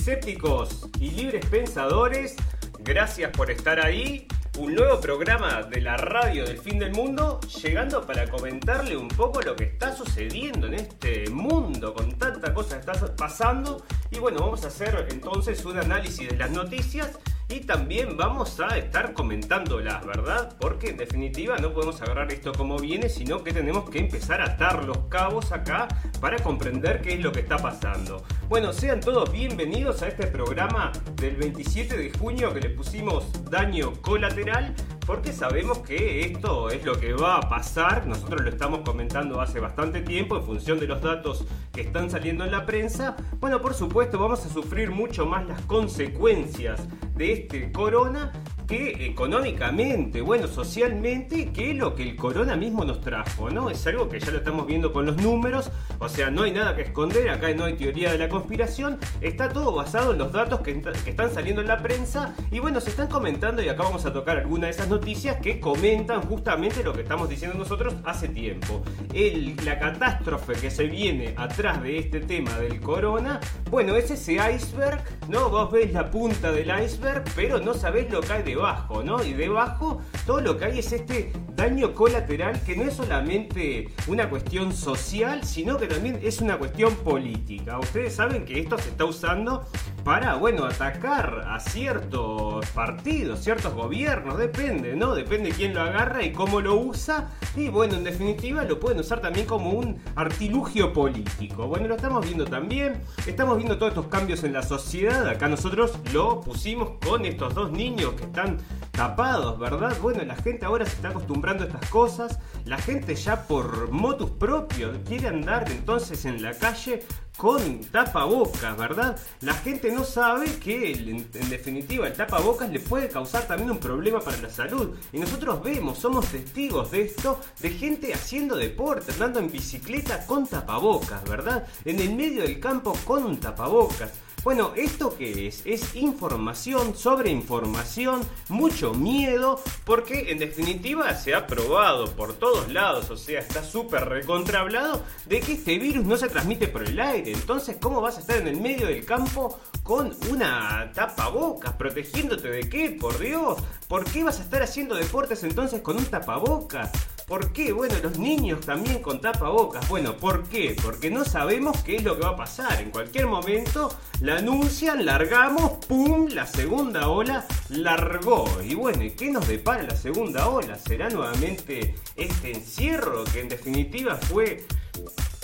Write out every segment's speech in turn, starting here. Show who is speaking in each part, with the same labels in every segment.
Speaker 1: escépticos y libres pensadores. Gracias por estar ahí. Un nuevo programa de la radio del fin del mundo, llegando para comentarle un poco lo que está sucediendo en este mundo con tanta cosa que está pasando. Y bueno, vamos a hacer entonces un análisis de las noticias y también vamos a estar comentándolas, ¿verdad? Porque en definitiva no podemos agarrar esto como viene, sino que tenemos que empezar a atar los cabos acá para comprender qué es lo que está pasando. Bueno, sean todos bienvenidos a este programa del 27 de junio que le pusimos daño colateral porque sabemos que esto es lo que va a pasar. Nosotros lo estamos comentando hace bastante tiempo en función de los datos que están saliendo en la prensa. Bueno, por supuesto, vamos a sufrir mucho más las consecuencias de este corona que económicamente, bueno, socialmente, que lo que el corona mismo nos trajo, ¿no? Es algo que ya lo estamos viendo con los números, o sea, no hay nada que esconder, acá no hay teoría de la conspiración, está todo basado en los datos que, están saliendo en la prensa y bueno, se están comentando y acá vamos a tocar alguna de esas noticias que comentan justamente lo que estamos diciendo nosotros hace tiempo. El, la catástrofe que se viene atrás de este tema del corona, bueno, es ese iceberg, ¿no? Vos ves la punta del iceberg, pero no sabés lo que hay debajo ¿no? Y debajo todo lo que hay es este daño colateral que no es solamente una cuestión social, sino que también es una cuestión política. Ustedes saben que esto se está usando para, bueno, atacar a ciertos partidos, ciertos gobiernos, depende, ¿no? Depende quién lo agarra y cómo lo usa. Y bueno, en definitiva lo pueden usar también como un artilugio político. Bueno, lo estamos viendo también. Estamos viendo todos estos cambios en la sociedad. Acá nosotros lo pusimos con estos dos niños que están tapados, ¿verdad? Bueno, la gente ahora se está acostumbrando a estas cosas. La gente ya por motus propios quiere andar entonces en la calle con tapabocas, ¿verdad? La gente no sabe que en, definitiva el tapabocas le puede causar también un problema para la salud. Y nosotros vemos, somos testigos de esto, de gente haciendo deporte, andando en bicicleta con tapabocas, ¿verdad? En el medio del campo con tapabocas. Bueno, ¿esto qué es? Es información sobre información, mucho miedo, porque en definitiva se ha probado por todos lados, o sea, está súper recontrablado de que este virus no se transmite por el aire. Entonces, ¿cómo vas a estar en el medio del campo con una tapabocas? ¿Protegiéndote de qué? Por Dios. ¿Por qué vas a estar haciendo deportes entonces con un tapabocas? ¿Por qué? Bueno, los niños también con tapabocas. Bueno, ¿por qué? Porque no sabemos qué es lo que va a pasar. En cualquier momento la anuncian, largamos, ¡pum! La segunda ola largó. Y bueno, ¿y qué nos depara la segunda ola? ¿Será nuevamente este encierro que en definitiva fue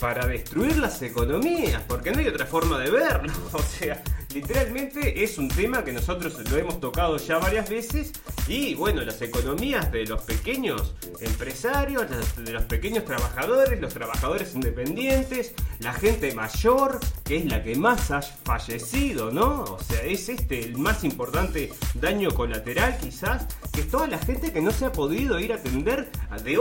Speaker 1: para destruir las economías? Porque no hay otra forma de verlo. O sea, literalmente es un tema que nosotros lo hemos tocado ya varias veces y bueno, las economías de los pequeños empresarios, de los pequeños trabajadores, los trabajadores independientes, la gente mayor, que es la que más ha fallecido, ¿no? O sea, es este el más importante daño colateral quizás, que es toda la gente que no se ha podido ir a atender de,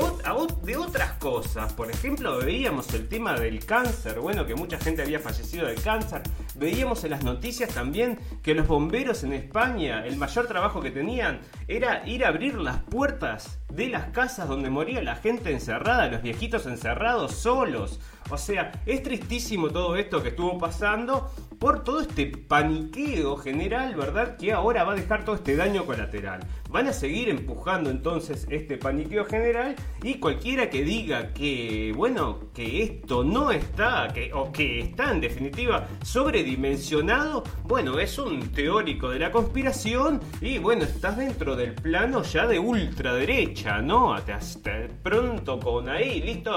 Speaker 1: de otras cosas. Por ejemplo, veíamos el tema del cáncer, bueno, que mucha gente había fallecido del cáncer, veíamos en las noticias también que los bomberos en España, el mayor trabajo que tenían era ir a abrir las puertas de las casas donde moría la gente encerrada, los viejitos encerrados solos. O sea, es tristísimo todo esto que estuvo pasando por todo este paniqueo general, ¿verdad? Que ahora va a dejar todo este daño colateral. Van a seguir empujando entonces este paniqueo general y cualquiera que diga que, bueno, que esto no está, que, o que está en definitiva sobredimensionado, bueno, es un teórico de la conspiración y bueno, estás dentro del plano ya de ultraderecha, ¿no? Hasta, pronto con ahí, listo,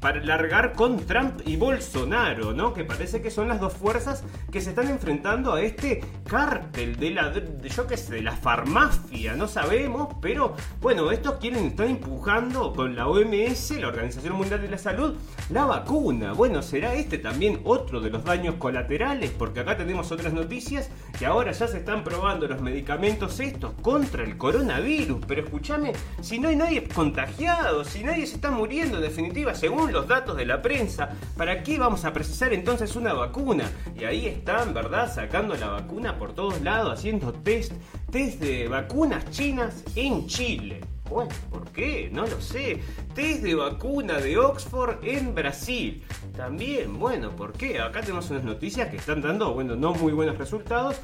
Speaker 1: para largar con Trump y Bolsonaro, ¿no? Que parece que son las dos fuerzas que se están enfrentando a este cártel de la, yo qué sé, de la farmacia, no sabemos, pero bueno, estos quieren, están empujando con la OMS, la Organización Mundial de la Salud, la vacuna. Bueno, será este también otro de los daños colaterales, porque acá tenemos otras noticias que ahora ya se están probando los medicamentos estos contra el coronavirus. Pero escúchame, si no hay nadie contagiado, si nadie se está muriendo en definitiva, según los datos de la prensa, ¿para qué vamos a precisar entonces una vacuna? Y ahí están, ¿verdad? Sacando la vacuna por todos lados, haciendo test, test de vacunas chinas en Chile. Bueno, ¿por qué? No lo sé. Test de vacuna de Oxford en Brasil. También, bueno, ¿por qué? Acá tenemos unas noticias que están dando, bueno, no muy buenos resultados.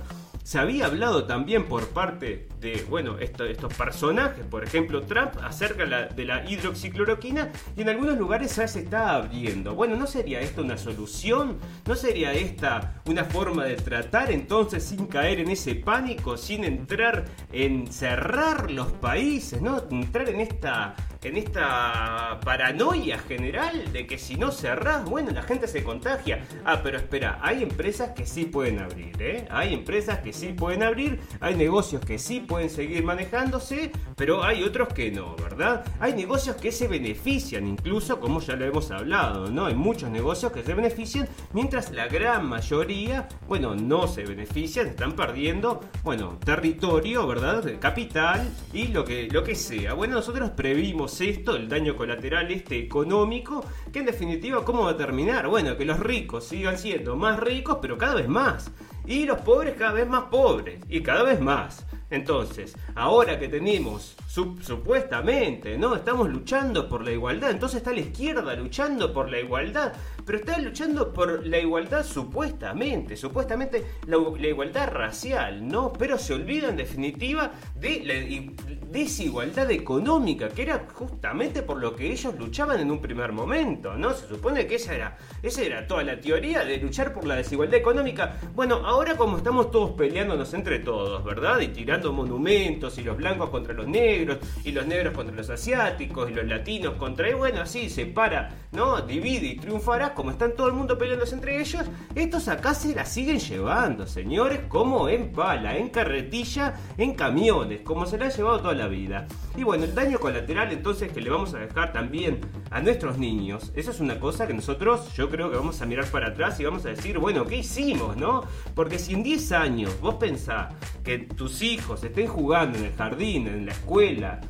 Speaker 1: Se había hablado también por parte de, bueno, estos personajes, por ejemplo Trump, acerca de la hidroxicloroquina y en algunos lugares ya se está abriendo. Bueno, ¿no sería esto una solución? ¿No sería esta una forma de tratar entonces sin caer en ese pánico, sin entrar en cerrar los países, ¿no? Entrar en esta en esta paranoia general de que si no cerrás, bueno, la gente se contagia. Ah, pero espera, hay empresas que sí pueden abrir, ¿eh? Hay empresas que sí pueden abrir, hay negocios que sí pueden seguir manejándose, pero hay otros que no, ¿verdad? Hay negocios que se benefician, incluso como ya lo hemos hablado, ¿no? Hay muchos negocios que se benefician, mientras la gran mayoría, bueno, no se benefician, están perdiendo, bueno, territorio, ¿verdad? Capital y lo que, lo que sea. Bueno, nosotros previmos esto, el daño colateral este económico, que en definitiva, ¿cómo va a terminar? Bueno, que los ricos sigan siendo más ricos, pero cada vez más. Y los pobres cada vez más pobres. Y cada vez más. Entonces, ahora que tenemos, supuestamente, ¿no? Estamos luchando por la igualdad. Entonces está la izquierda luchando por la igualdad. Pero está luchando por la igualdad supuestamente. Supuestamente la, igualdad racial, ¿no? Pero se olvida en definitiva de la desigualdad económica, que era justamente por lo que ellos luchaban en un primer momento, ¿no? Se supone que esa era, esa era toda la teoría de luchar por la desigualdad económica. Bueno, ahora como estamos todos peleándonos entre todos, ¿verdad? Y tirando monumentos y los blancos contra los negros y los negros contra los asiáticos y los latinos contra... Bueno, así se para, ¿no? Divide y triunfará como están todo el mundo peleándose entre ellos. Estos acá se la siguen llevando, señores, como en pala, en carretilla, en camiones, como se la han llevado toda la vida. Y bueno, el daño colateral entonces que le vamos a dejar también a nuestros niños, eso es una cosa que nosotros yo creo que vamos a mirar para atrás y vamos a decir, bueno, ¿qué hicimos, no? Porque si en 10 años vos pensás que tus hijos estén jugando en el jardín, en la escuela,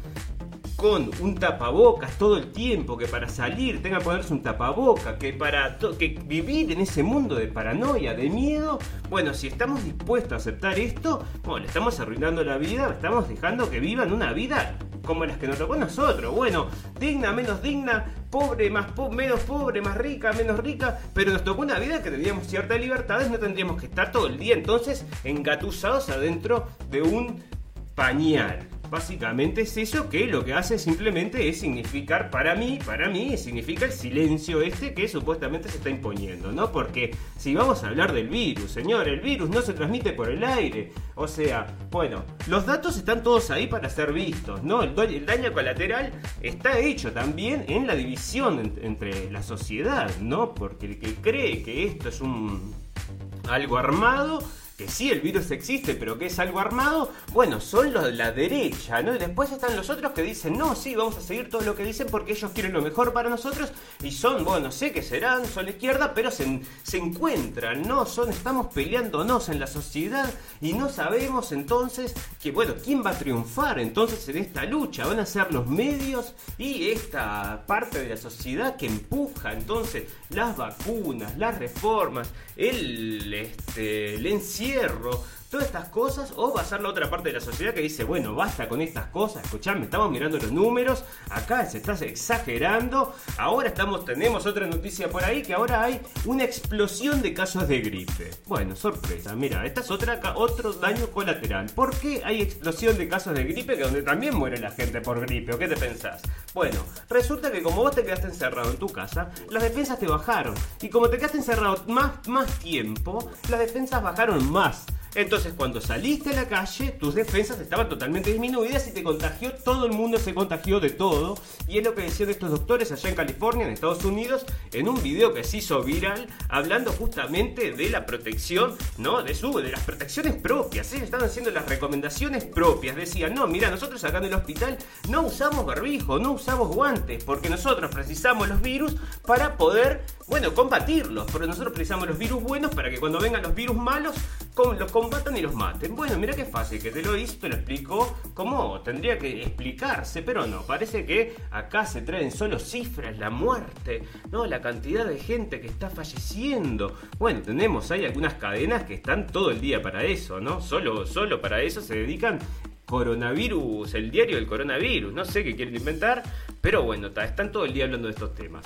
Speaker 1: con un tapabocas todo el tiempo, que para salir tenga que ponerse un tapabocas, que para que vivir en ese mundo de paranoia, de miedo, bueno, si estamos dispuestos a aceptar esto, bueno, le estamos arruinando la vida, estamos dejando que vivan una vida como las que nos tocó a nosotros. Bueno, digna, menos digna, pobre, más menos pobre, más rica, menos rica, pero nos tocó una vida que teníamos ciertas libertades, no tendríamos que estar todo el día entonces engatusados adentro de un pañal. Básicamente es eso que lo que hace simplemente es significar para mí, para mí, significa el silencio este que supuestamente se está imponiendo, ¿no? Porque si vamos a hablar del virus, señor, el virus no se transmite por el aire. O sea, bueno, los datos están todos ahí para ser vistos, ¿no? El, daño colateral está hecho también en la división entre la sociedad, ¿no? Porque el que cree que esto es un algo armado que sí, el virus existe, pero que es algo armado, bueno, son los de la derecha, ¿no? Y después están los otros que dicen, no, sí, vamos a seguir todo lo que dicen porque ellos quieren lo mejor para nosotros y son, bueno, sé que serán, son la izquierda, pero se, se encuentran, ¿no? Son, estamos peleándonos en la sociedad y no sabemos entonces que, bueno, ¿quién va a triunfar entonces en esta lucha? Van a ser los medios y esta parte de la sociedad que empuja entonces las vacunas, las reformas, el, este, el encierro hierro todas estas cosas, o ser la otra parte de la sociedad que dice, bueno, basta con estas cosas, escuchame, estamos mirando los números, acá se está exagerando, ahora estamos, tenemos otra noticia por ahí, que ahora hay una explosión de casos de gripe. Bueno, sorpresa, mira, esta es otra, otro daño colateral. ¿Por qué hay explosión de casos de gripe que donde también muere la gente por gripe? ¿O qué te pensás? Bueno, resulta que como vos te quedaste encerrado en tu casa, las defensas te bajaron. Y como te quedaste encerrado más, más tiempo, las defensas bajaron más. Entonces cuando saliste a la calle, tus defensas estaban totalmente disminuidas y te contagió, todo el mundo se contagió de todo. Y es lo que decían estos doctores allá en California, en Estados Unidos, en un video que se hizo viral, hablando justamente de la protección, ¿no? De su, de las protecciones propias. Ellos estaban haciendo las recomendaciones propias. Decían, no, mira, nosotros acá en el hospital no usamos barbijo, no usamos guantes, porque nosotros precisamos los virus para poder, bueno, combatirlos. Pero nosotros precisamos los virus buenos para que cuando vengan los virus malos, los combatan y los maten. Bueno, mira qué fácil que te lo hizo, te lo explicó como tendría que explicarse, pero no, parece que acá se traen solo cifras, la muerte, ¿no? La cantidad de gente que está falleciendo. Bueno, tenemos hay algunas cadenas que están todo el día para eso, ¿no? Solo, solo para eso se dedican coronavirus, el diario del coronavirus, no sé qué quieren inventar, pero bueno, están todo el día hablando de estos temas.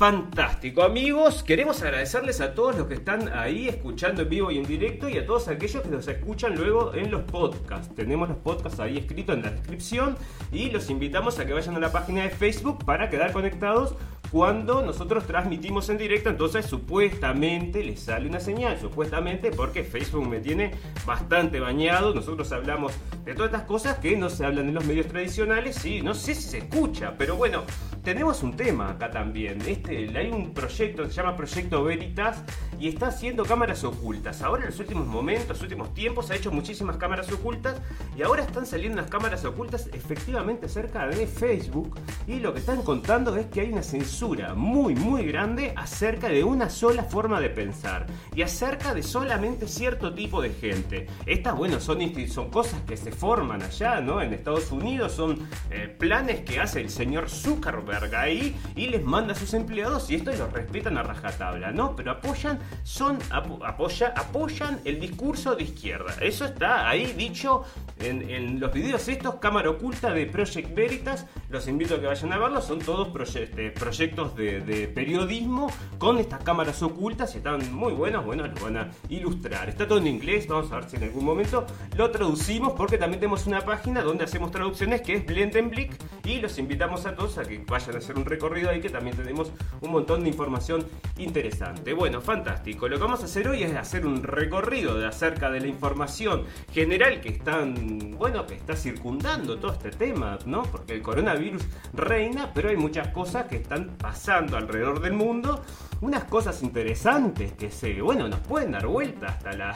Speaker 1: Fantástico, amigos. Queremos agradecerles a todos los que están ahí escuchando en vivo y en directo y a todos aquellos que nos escuchan luego en los podcasts. Tenemos los podcasts ahí escritos en la descripción y los invitamos a que vayan a la página de Facebook para quedar conectados cuando nosotros transmitimos en directo. Entonces, supuestamente les sale una señal, supuestamente porque Facebook me tiene bastante bañado. Nosotros hablamos de todas estas cosas que no se hablan en los medios tradicionales y no sé si se escucha, pero bueno tenemos un tema acá también. Este, hay un proyecto que se llama Proyecto Veritas y está haciendo cámaras ocultas. Ahora en los últimos momentos, los últimos tiempos, ha hecho muchísimas cámaras ocultas y ahora están saliendo unas cámaras ocultas efectivamente cerca de Facebook y lo que están contando es que hay una censura muy muy grande acerca de una sola forma de pensar y acerca de solamente cierto tipo de gente. Estas, bueno, son, son cosas que se forman allá, ¿no? En Estados Unidos son eh, planes que hace el señor Zuckerberg ahí y les manda a sus empleados y esto los respetan a rajatabla, ¿no? Pero apoyan, son, apoya, apoyan el discurso de izquierda. Eso está ahí dicho en, los videos estos, cámara oculta de Project Veritas. Los invito a que vayan a verlos, son todos este, proyectos de, periodismo con estas cámaras ocultas están muy buenos, bueno, los van a ilustrar. Está todo en inglés, vamos a ver si en algún momento lo traducimos porque también tenemos una página donde hacemos traducciones que es Blendenblick y los invitamos a todos a que vayan a hacer un recorrido ahí que también tenemos un montón de información interesante. Bueno, fantástico. Lo que vamos a hacer hoy es hacer un recorrido de acerca de la información general que están, bueno, que está circundando todo este tema, ¿no? Porque el coronavirus reina, pero hay muchas cosas que están pasando alrededor del mundo, unas cosas interesantes que se, bueno, nos pueden dar vuelta hasta la,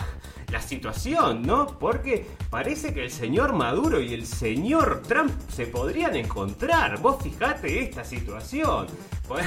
Speaker 1: la situación, ¿no? Porque parece que el señor Maduro y el señor Trump se podrían encontrar. Vos fijate esta situación. Pues,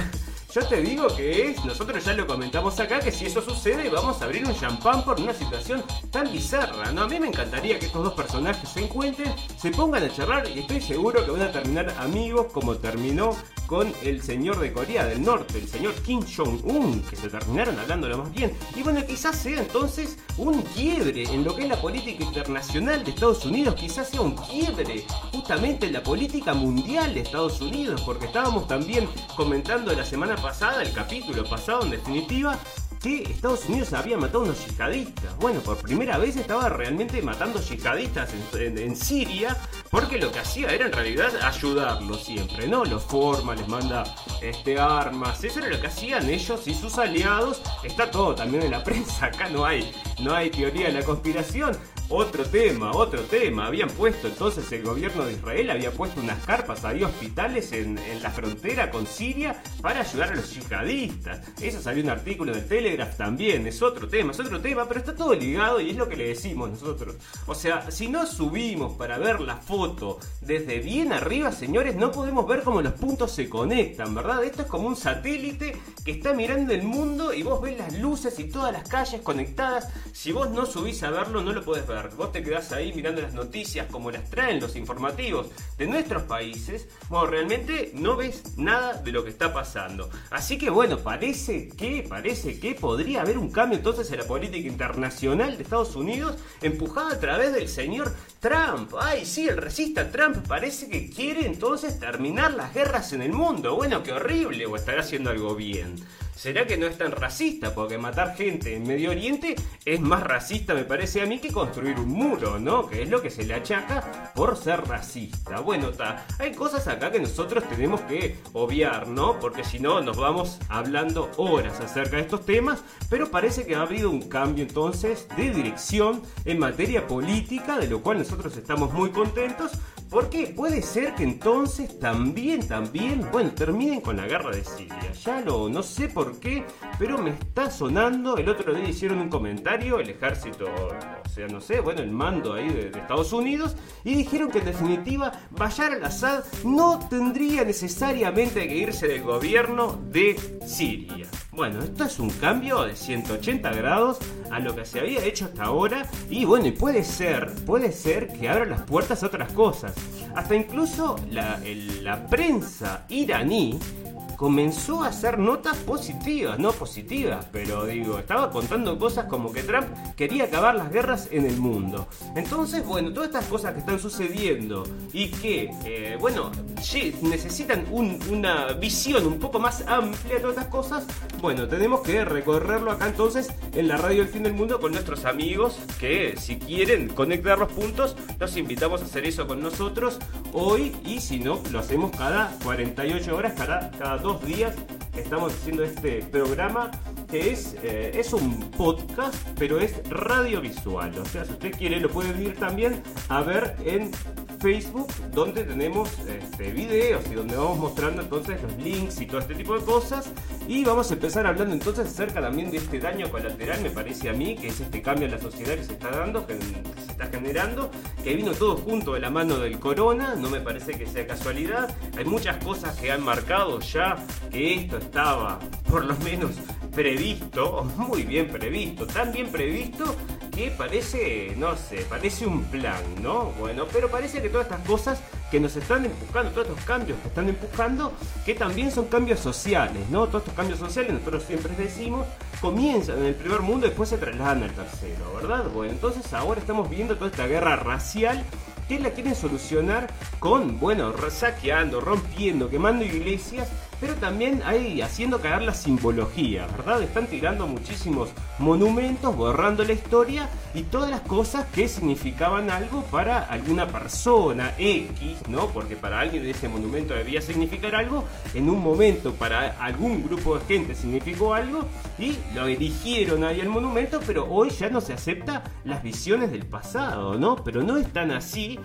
Speaker 1: yo te digo que es, nosotros ya lo comentamos acá, que si eso sucede vamos a abrir un champán por una situación tan bizarra, ¿no? A mí me encantaría que estos dos personajes se encuentren, se pongan a charlar y estoy seguro que van a terminar amigos como terminó con el señor de Corea del Norte, el señor Kim Jong-un, que se terminaron hablando lo más bien. Y bueno, quizás sea entonces un quiebre en lo que es la política internacional de Estados Unidos, quizás sea un quiebre justamente en la política mundial de Estados Unidos, porque estábamos también comentando la semana pasada, el capítulo pasado en definitiva, que Estados Unidos había matado a unos yihadistas. Bueno, por primera vez estaba realmente matando yihadistas en, Siria, porque lo que hacía era en realidad ayudarlos siempre, ¿no? Los forma, les manda este, armas, eso era lo que hacían ellos y sus aliados. Está todo también en la prensa, acá no hay, no hay teoría de la conspiración. Otro tema, otro tema. Habían puesto entonces el gobierno de Israel, había puesto unas carpas ahí hospitales en, la frontera con Siria para ayudar a los yihadistas. Eso salió un artículo del Telegraph también, es otro tema, es otro tema, pero está todo ligado y es lo que le decimos nosotros. O sea, si no subimos para ver la foto desde bien arriba, señores, no podemos ver cómo los puntos se conectan, ¿verdad? Esto es como un satélite que está mirando el mundo y vos ves las luces y todas las calles conectadas. Si vos no subís a verlo, no lo podés ver. Vos te quedás ahí mirando las noticias como las traen los informativos de nuestros países, bueno, realmente no ves nada de lo que está pasando. Así que bueno, parece que, parece que podría haber un cambio entonces en la política internacional de Estados Unidos empujada a través del señor Trump. Ay, sí, el resista Trump parece que quiere entonces terminar las guerras en el mundo. Bueno, qué horrible, o estará haciendo algo bien. ¿Será que no es tan racista? Porque matar gente en Medio Oriente es más racista, me parece a mí, que construir un muro, ¿no? Que es lo que se le achaca por ser racista. Bueno, ta, hay cosas acá que nosotros tenemos que obviar, ¿no? Porque si no, nos vamos hablando horas acerca de estos temas, pero parece que ha habido un cambio entonces de dirección en materia política, de lo cual nosotros estamos muy contentos, porque puede ser que entonces también, también, bueno, terminen con la guerra de Siria. Ya lo, no sé por qué, pero me está sonando. El otro día hicieron un comentario, el ejército, o sea, no sé, bueno, el mando ahí de, de Estados Unidos, y dijeron que en definitiva Bayar al-Assad no tendría necesariamente que irse del gobierno de Siria. Bueno, esto es un cambio de 180 grados a lo que se había hecho hasta ahora y bueno, y puede ser, puede ser que abra las puertas a otras cosas. Hasta incluso la, la prensa iraní comenzó a hacer notas positivas, no positivas, pero digo, estaba contando cosas como que Trump quería acabar las guerras en el mundo. Entonces, bueno, todas estas cosas que están sucediendo y que, eh, bueno, necesitan un- una visión un poco más amplia de todas estas cosas, bueno, tenemos que recorrerlo acá entonces en la radio del fin del mundo con nuestros amigos que si quieren conectar los puntos, los invitamos a hacer eso con nosotros hoy y si no, lo hacemos cada 48 horas, cada, cada dos días. Estamos haciendo este programa que es, eh, es un podcast, pero es radiovisual. O sea, si usted quiere, lo puede ir también a ver en Facebook, donde tenemos este, videos y donde vamos mostrando entonces los links y todo este tipo de cosas. Y vamos a empezar hablando entonces acerca también de este daño colateral, me parece a mí, que es este cambio en la sociedad que se está dando, que, se está generando, que vino todo junto de la mano del corona, no me parece que sea casualidad. Hay muchas cosas que han marcado ya que esto estaba, por lo menos, previsto, muy bien previsto, tan bien previsto que parece, no sé, parece un plan, ¿no? Bueno, pero parece que todas estas cosas que nos están empujando, todos estos cambios que están empujando, que también son cambios sociales, ¿no? Todos estos cambios sociales, nosotros siempre decimos, comienzan en el primer mundo y después se trasladan al tercero, ¿verdad? Bueno, entonces ahora estamos viendo toda esta guerra racial que la quieren solucionar con, bueno, saqueando, rompiendo, quemando iglesias, pero también ahí haciendo caer la simbología, ¿verdad? Están tirando muchísimos monumentos, borrando la historia y todas las cosas que significaban algo para alguna persona X, ¿no? Porque para alguien ese monumento debía significar algo, en un momento para algún grupo de gente significó algo y lo erigieron ahí el monumento, pero hoy ya no se acepta las visiones del pasado, ¿no? Pero no es tan así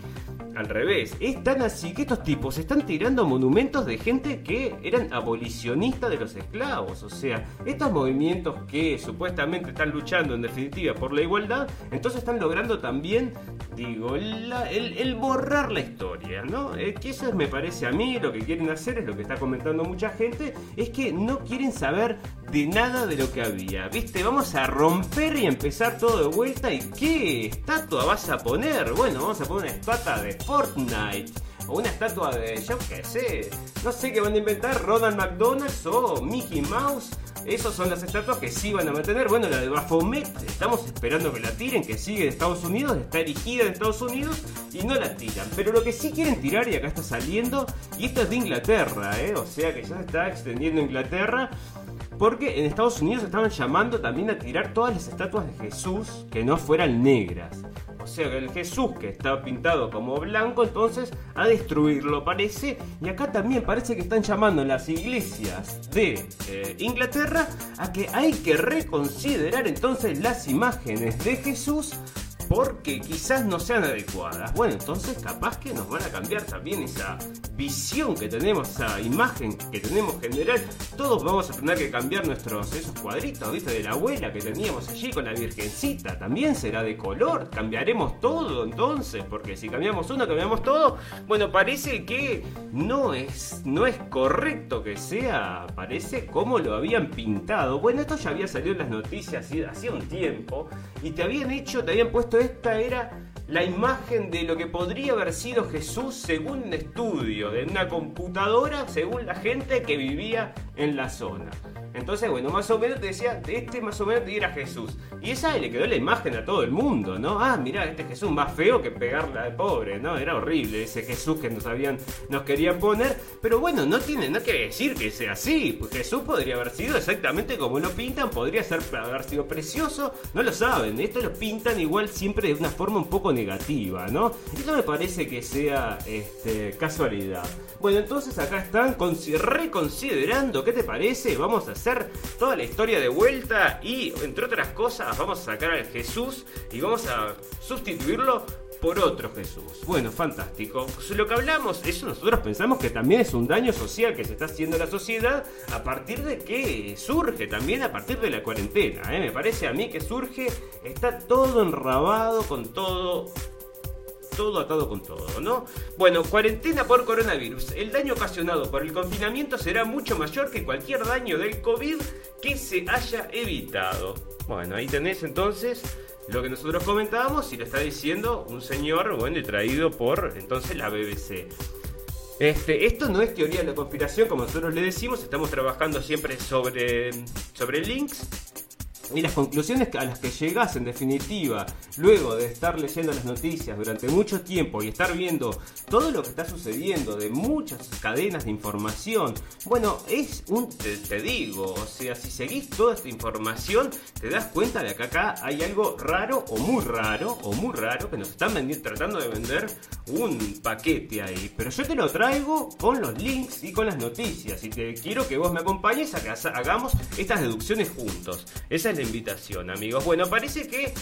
Speaker 1: al revés, es tan así que estos tipos están tirando monumentos de gente que eran abolicionistas de los esclavos. O sea, estos movimientos que supuestamente están luchando en definitiva por la igualdad, entonces están logrando también, digo, la- el, borrar la historia, ¿no? Eh, que eso es, me parece a mí, lo que quieren hacer, es lo que está comentando mucha gente, es que no quieren saber de nada de lo que había. ¿Viste? Vamos a romper y empezar todo de vuelta. ¿Y qué estatua vas a poner? Bueno, vamos a poner una estatua de Fortnite. O una estatua de, yo qué sé, no sé qué van a inventar, Ronald McDonald's o Mickey Mouse. Esas son las estatuas que sí van a mantener. Bueno, la de Baphomet, estamos esperando que la tiren, que sigue en Estados Unidos, está erigida en Estados Unidos y no la tiran. Pero lo que sí quieren tirar, y acá está saliendo, y esto es de Inglaterra, ¿eh? o sea que ya se está extendiendo Inglaterra. Porque en Estados Unidos estaban llamando también a tirar todas las estatuas de Jesús que no fueran negras. O sea el Jesús que está pintado como blanco, entonces a destruirlo parece. Y acá también parece que están llamando las iglesias de eh, Inglaterra a que hay que reconsiderar entonces las imágenes de Jesús porque quizás no sean adecuadas. Bueno, entonces capaz que nos van a cambiar también esa visión que tenemos, esa imagen que tenemos general. Todos vamos a tener que cambiar nuestros esos cuadritos, ¿viste? De la abuela que teníamos allí con la virgencita. También será de color. Cambiaremos todo entonces, porque si cambiamos uno, cambiamos todo. Bueno, parece que no es, no es correcto que sea, parece como lo habían pintado. Bueno, esto ya había salido en las noticias hacía un tiempo y te habían hecho, te habían puesto esta era la imagen de lo que podría haber sido Jesús según un estudio de una computadora, según la gente que vivía en la zona. Entonces, bueno, más o menos te decía, este más o menos era Jesús. Y esa le quedó la imagen a todo el mundo, ¿no? Ah, mira, este Jesús más feo que pegarla de pobre, ¿no? Era horrible ese Jesús que nos habían, nos querían poner. Pero bueno, no tiene, no quiere decir que sea así. Pues Jesús podría haber sido exactamente como lo pintan, podría ser, haber sido precioso, no lo saben. Esto lo pintan igual siempre de una forma un poco negativa, ¿no? Y no me parece que sea este, casualidad. Bueno, entonces acá están reconsiderando, ¿qué te parece? Vamos a hacer toda la historia de vuelta y, entre otras cosas, vamos a sacar al Jesús y vamos a sustituirlo por otro Jesús. Bueno, fantástico. Lo que hablamos, eso nosotros pensamos que también es un daño social que se está haciendo a la sociedad a partir de que surge también a partir de la cuarentena. ¿eh? Me parece a mí que surge, está todo enrabado con todo todo atado con todo, ¿no? Bueno, cuarentena por coronavirus. El daño ocasionado por el confinamiento será mucho mayor que cualquier daño del COVID que se haya evitado. Bueno, ahí tenés entonces lo que nosotros comentábamos y lo está diciendo un señor, bueno, traído por entonces la BBC. Este, esto no es teoría de la conspiración, como nosotros le decimos, estamos trabajando siempre sobre, sobre links y las conclusiones a las que llegas en definitiva, luego de estar leyendo las noticias durante mucho tiempo y estar viendo todo lo que está sucediendo de muchas cadenas de información, bueno, es un, te, digo, o sea, si seguís toda esta información, te das cuenta de que acá hay algo raro o muy raro, o muy raro, que nos están tratando de vender un paquete ahí. Pero yo te lo traigo con los links y con las noticias y te quiero que vos me acompañes a que hagamos estas deducciones juntos. Esa es invitación, amigos. Bueno, parece que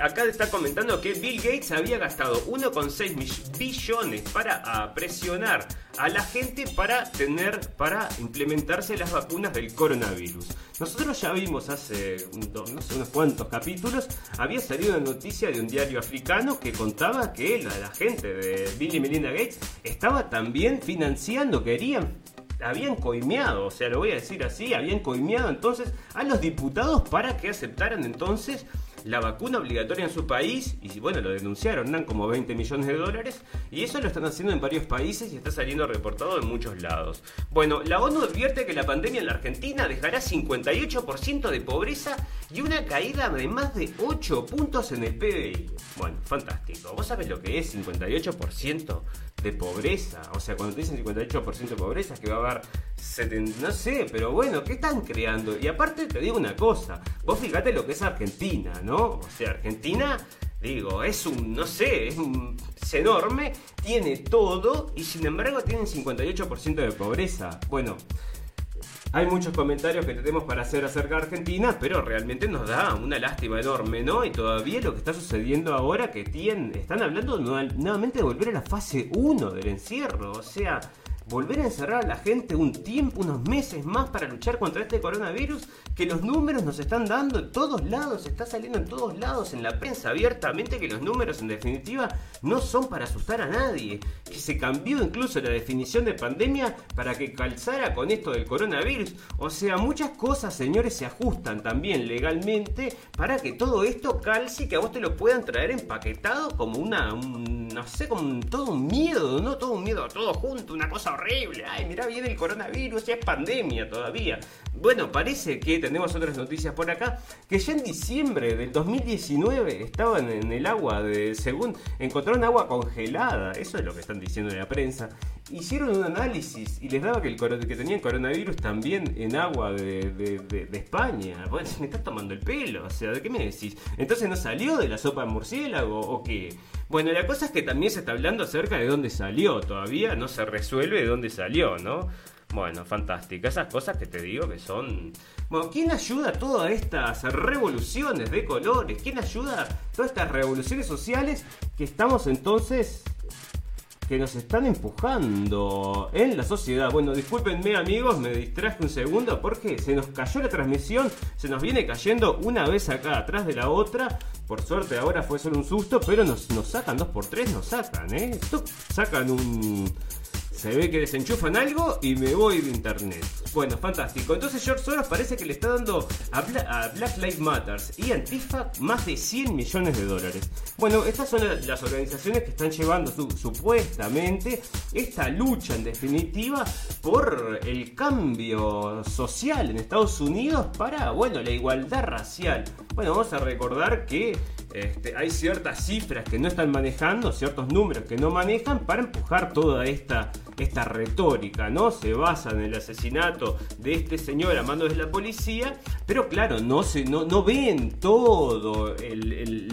Speaker 1: acá está comentando que Bill Gates había gastado 1,6 billones para presionar a la gente para tener, para implementarse las vacunas del coronavirus. Nosotros ya vimos hace no sé, unos cuantos capítulos, había salido una noticia de un diario africano que contaba que la, la gente de Bill y Melinda Gates estaba también financiando, querían habían coimeado, o sea, lo voy a decir así, habían coimeado entonces a los diputados para que aceptaran entonces la vacuna obligatoria en su país y bueno, lo denunciaron, dan como 20 millones de dólares y eso lo están haciendo en varios países y está saliendo reportado en muchos lados. Bueno, la ONU advierte que la pandemia en la Argentina dejará 58% de pobreza y una caída de más de 8 puntos en el PBI. Bueno, fantástico. ¿Vos sabés lo que es 58%? De pobreza. O sea, cuando te dicen 58% de pobreza, es que va a haber 70, no sé, pero bueno, ¿qué están creando? Y aparte te digo una cosa, vos fíjate lo que es Argentina, ¿no? O sea, Argentina, digo, es un, no sé, es, es enorme, tiene todo y sin embargo tienen 58% de pobreza. Bueno, hay muchos comentarios que tenemos para hacer acerca de Argentina, pero realmente nos da una lástima enorme, ¿no? Y todavía lo que está sucediendo ahora que tienen, están hablando nuevamente de volver a la fase 1 del encierro, o sea, volver a encerrar a la gente un tiempo, unos meses más para luchar contra este coronavirus, que los números nos están dando en todos lados, está saliendo en todos lados, en la prensa abiertamente, que los números en definitiva no son para asustar a nadie, que se cambió incluso la definición de pandemia para que calzara con esto del coronavirus. O sea, muchas cosas, señores, se ajustan también legalmente para que todo esto calce y que a vos te lo puedan traer empaquetado como una, no sé, como todo un miedo, ¿no? Todo un miedo, todo junto, una cosa horrible. Ay, mira, viene el coronavirus, ya es pandemia todavía. Bueno, parece que tenemos otras noticias por acá, que ya en diciembre del 2019 estaban en el agua de, según, encontraron agua congelada, eso es lo que están diciendo en la prensa. Hicieron un análisis y les daba que, el, que tenían coronavirus también en agua de, España. Bueno, me estás tomando el pelo, o sea, ¿de qué me decís? Entonces no salió de la sopa de murciélago o qué? Bueno, la cosa es que también se está hablando acerca de dónde salió, todavía no se resuelve de dónde salió, ¿no? Bueno, fantástico. Esas cosas que te digo que son... Bueno, ¿quién ayuda a todas estas revoluciones de colores? ¿Quién ayuda a todas estas revoluciones sociales que estamos entonces que nos están empujando en la sociedad. Bueno, discúlpenme amigos, me distraje un segundo porque se nos cayó la transmisión, se nos viene cayendo una vez acá atrás de la otra. Por suerte ahora fue solo un susto, pero nos, nos sacan dos por tres, nos sacan, ¿eh? Sacan un se ve que desenchufan algo y me voy de internet. Bueno, fantástico. Entonces George Soros parece que le está dando a, Black Lives Matter y Antifa más de 100 millones de dólares. Bueno, estas son las organizaciones que están llevando supuestamente esta lucha en definitiva por el cambio social en Estados Unidos para, bueno, la igualdad racial. Bueno, vamos a recordar que este, hay ciertas cifras que no están manejando, ciertos números que no manejan para empujar toda esta, esta retórica, ¿no? Se basa en el asesinato de este señor a manos de la policía, pero claro, no, se, no, no ven todo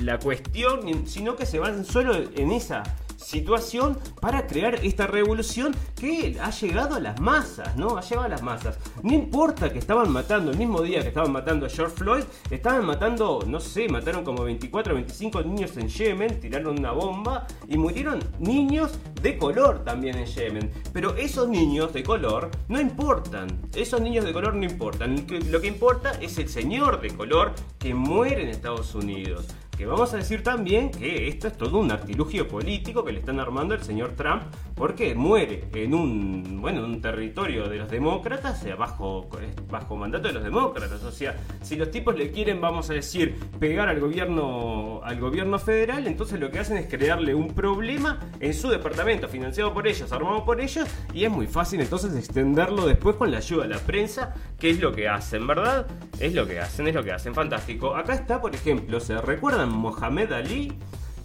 Speaker 1: la cuestión, sino que se basan solo en esa situación para crear esta revolución que ha llegado a las masas, ¿no? Ha llegado a las masas. No importa que estaban matando, el mismo día que estaban matando a George Floyd, estaban matando, no sé, mataron como 24 o 25 niños en Yemen, tiraron una bomba y murieron niños de color también en Yemen. Pero esos niños de color no importan, esos niños de color no importan. Lo que importa es el señor de color que muere en Estados Unidos que vamos a decir también que esto es todo un artilugio político que le están armando el señor Trump porque muere en un bueno un territorio de los demócratas bajo, bajo mandato de los demócratas. O sea si los tipos le quieren vamos a decir pegar al gobierno al gobierno federal entonces lo que hacen es crearle un problema en su departamento financiado por ellos armado por ellos y es muy fácil entonces extenderlo después con la ayuda de la prensa que es lo que hacen verdad es lo que hacen es lo que hacen. Fantástico. Acá está por ejemplo se recuerdan Mohamed Ali.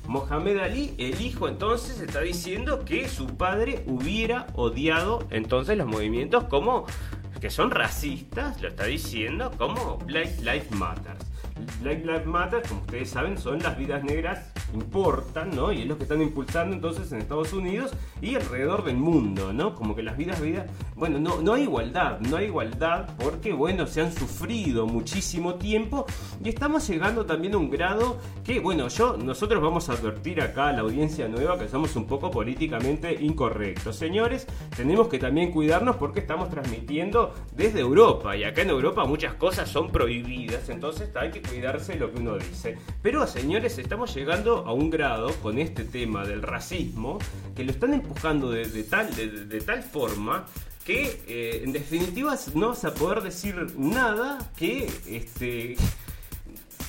Speaker 1: Mohamed Ali, el hijo entonces, está diciendo que su padre hubiera odiado entonces los movimientos como que son racistas, lo está diciendo como Black Lives Matter. Black Lives Matter, como ustedes saben, son las vidas negras importan, ¿no? Y es lo que están impulsando entonces en Estados Unidos y alrededor del mundo, ¿no? Como que las vidas, vidas, bueno, no, no hay igualdad, no hay igualdad porque, bueno, se han sufrido muchísimo tiempo y estamos llegando también a un grado que, bueno, yo, nosotros vamos a advertir acá a la audiencia nueva que somos un poco políticamente incorrectos. Señores, tenemos que también cuidarnos porque estamos transmitiendo desde Europa y acá en Europa muchas cosas son prohibidas, entonces hay que cuidarse lo que uno dice. Pero, señores, estamos llegando a un grado con este tema del racismo que lo están empujando de, tal, de, tal forma que eh, en definitiva no vas a poder decir nada que este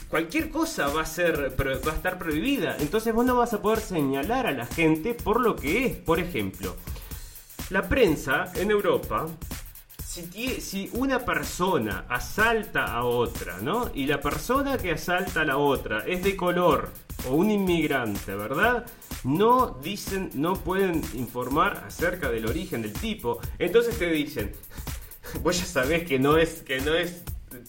Speaker 1: cualquier cosa va a ser va a estar prohibida entonces vos no vas a poder señalar a la gente por lo que es por ejemplo la prensa en Europa si, una persona asalta a otra, ¿no? Y la persona que asalta a la otra es de color o un inmigrante, ¿verdad? No dicen, no pueden informar acerca del origen del tipo. Entonces te dicen, vos ya sabés que no es, que no es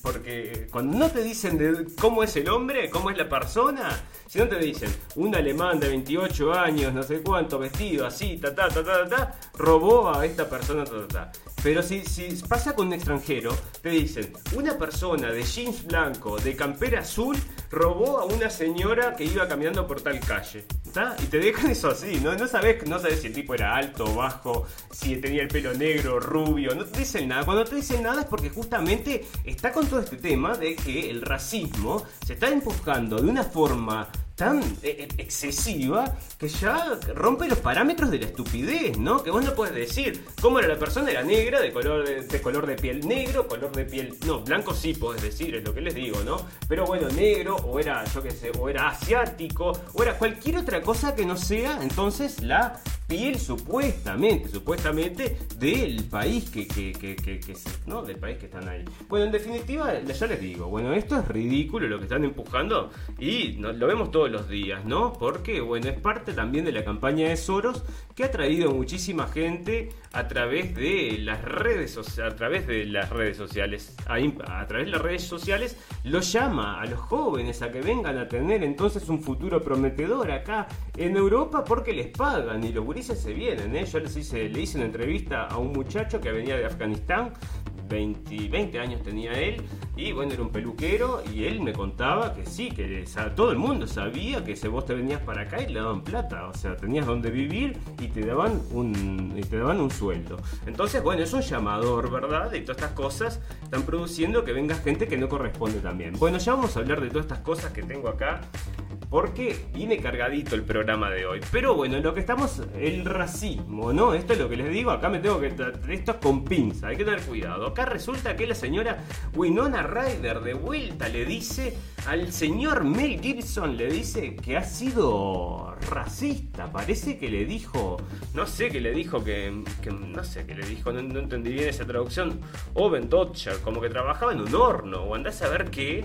Speaker 1: porque cuando no te dicen cómo es el hombre, cómo es la persona, si no te dicen un alemán de 28 años, no sé cuánto, vestido así, ta ta ta ta ta, robó a esta persona, ta ta ta. Pero si, si pasa con un extranjero, te dicen, una persona de jeans blanco, de campera azul, robó a una señora que iba caminando por tal calle. ¿Está? Y te dejan eso así, ¿no? No sabes, no sabes si el tipo era alto, bajo, si tenía el pelo negro, rubio, no te dicen nada. Cuando te dicen nada es porque justamente está con este tema de que el racismo se está empujando de una forma tan eh, eh, excesiva que ya rompe los parámetros de la estupidez, ¿no? Que vos no puedes decir cómo era la persona, era negra, de color de, color de piel negro, color de piel. No, blanco sí puedes decir, es lo que les digo, ¿no? Pero bueno, negro, o era, yo qué sé, o era asiático, o era cualquier otra cosa que no sea entonces la piel supuestamente, supuestamente del país que, que, que, que, ¿no? Del país que están ahí. Bueno, en definitiva, ya les digo, bueno, esto es ridículo lo que están empujando y lo vemos los días, ¿no? Porque, bueno, es parte también de la campaña de Soros que ha traído muchísima gente a través de las redes sociales, a través de las redes sociales, a, través de las redes sociales, lo llama a los jóvenes a que vengan a tener entonces un futuro prometedor acá en Europa porque les pagan y los gurises se vienen, ¿eh? Yo les hice, le hice una entrevista a un muchacho que venía de Afganistán 20, 20 años tenía él, y bueno, era un peluquero, y él me contaba que sí, que todo el mundo sabía que si vos te venías para acá y le daban plata, o sea, tenías donde vivir y te daban un, y te daban un sueldo. Entonces, bueno, es un llamador, ¿verdad? Y todas estas cosas están produciendo que venga gente que no corresponde también. Bueno, ya vamos a hablar de todas estas cosas que tengo acá porque viene cargadito el programa de hoy. Pero bueno, en lo que estamos, el racismo, ¿no? Esto es lo que les digo, acá me tengo que... Esto es con pinza, hay que tener cuidado. Acá resulta que la señora Winona Ryder de vuelta le dice al señor Mel Gibson, le dice que ha sido racista. Parece que le dijo, no sé, que le dijo que, no sé, que le dijo, no, entendí bien esa traducción, Oven Dodger, como que trabajaba en un horno, o andás a ver qué,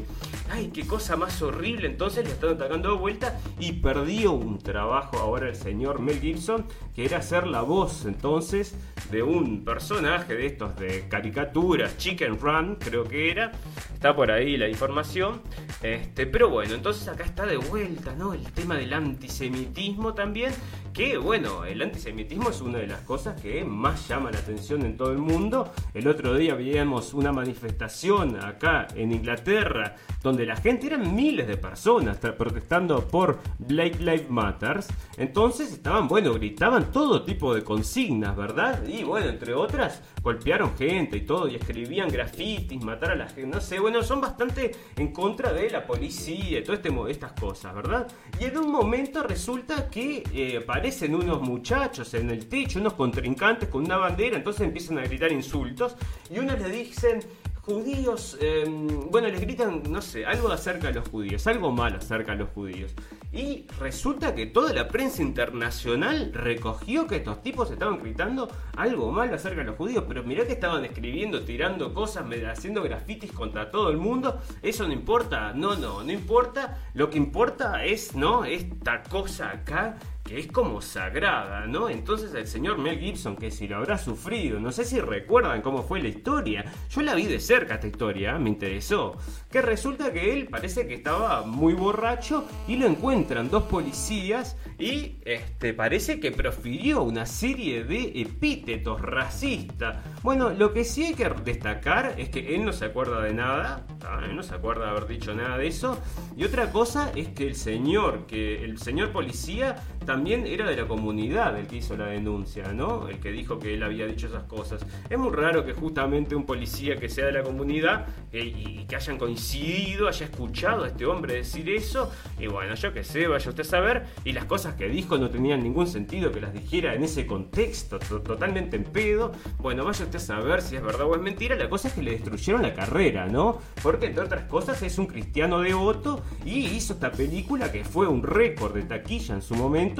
Speaker 1: ay, qué cosa más horrible, entonces le están atacando vuelta y perdió un trabajo ahora el señor Mel Gibson, que era ser la voz entonces de un personaje de estos de caricaturas, Chicken Run, creo que era, está por ahí la información, este, pero bueno, entonces acá está de vuelta, ¿no? El tema del antisemitismo también, que bueno, el antisemitismo es una de las cosas que más llama la atención en todo el mundo. El otro día veíamos una manifestación acá en Inglaterra, donde la gente eran miles de personas protestando por Black Lives Matters. Entonces estaban, bueno, gritaban todo tipo de consignas, ¿verdad? Y bueno, entre otras, golpearon gente y todo, y escribían grafitis, matar a la gente, no sé, bueno, son bastante en contra de la policía y todo este, estas cosas, ¿verdad? Y en un momento resulta que eh, aparecen unos muchachos en el techo, unos contrincantes con una bandera, entonces empiezan a gritar insultos, y unos le dicen, judíos, em, bueno, les gritan, no sé, algo acerca de los judíos, algo malo acerca de los judíos. Y resulta que toda la prensa internacional recogió que estos tipos estaban gritando algo malo acerca de los judíos, pero mirá que estaban escribiendo, tirando cosas, haciendo grafitis contra todo el mundo. Eso no importa, no, no, no importa. Lo que importa es, ¿no? Esta cosa acá que es como sagrada, ¿no? Entonces el señor Mel Gibson, que si lo habrá sufrido, no sé si recuerdan cómo fue la historia, yo la vi de cerca esta historia, me interesó, que resulta que él parece que estaba muy borracho y lo encuentran dos policías y este, parece que profirió una serie de epítetos racistas. Bueno, lo que sí hay que destacar es que él no se acuerda de nada, él no se acuerda de haber dicho nada de eso, y otra cosa es que el señor, que el señor policía también era de la comunidad el que hizo la denuncia, ¿no? El que dijo que él había dicho esas cosas. Es muy raro que justamente un policía que sea de la comunidad eh, y que hayan coincidido, haya escuchado a este hombre decir eso, y bueno, yo qué sé, vaya usted a saber, y las cosas que dijo no tenían ningún sentido que las dijera en ese contexto, totalmente en pedo, bueno, vaya usted a saber si es verdad o es mentira, la cosa es que le destruyeron la carrera, ¿no? Porque entre otras cosas es un cristiano devoto y hizo esta película que fue un récord de taquilla en su momento,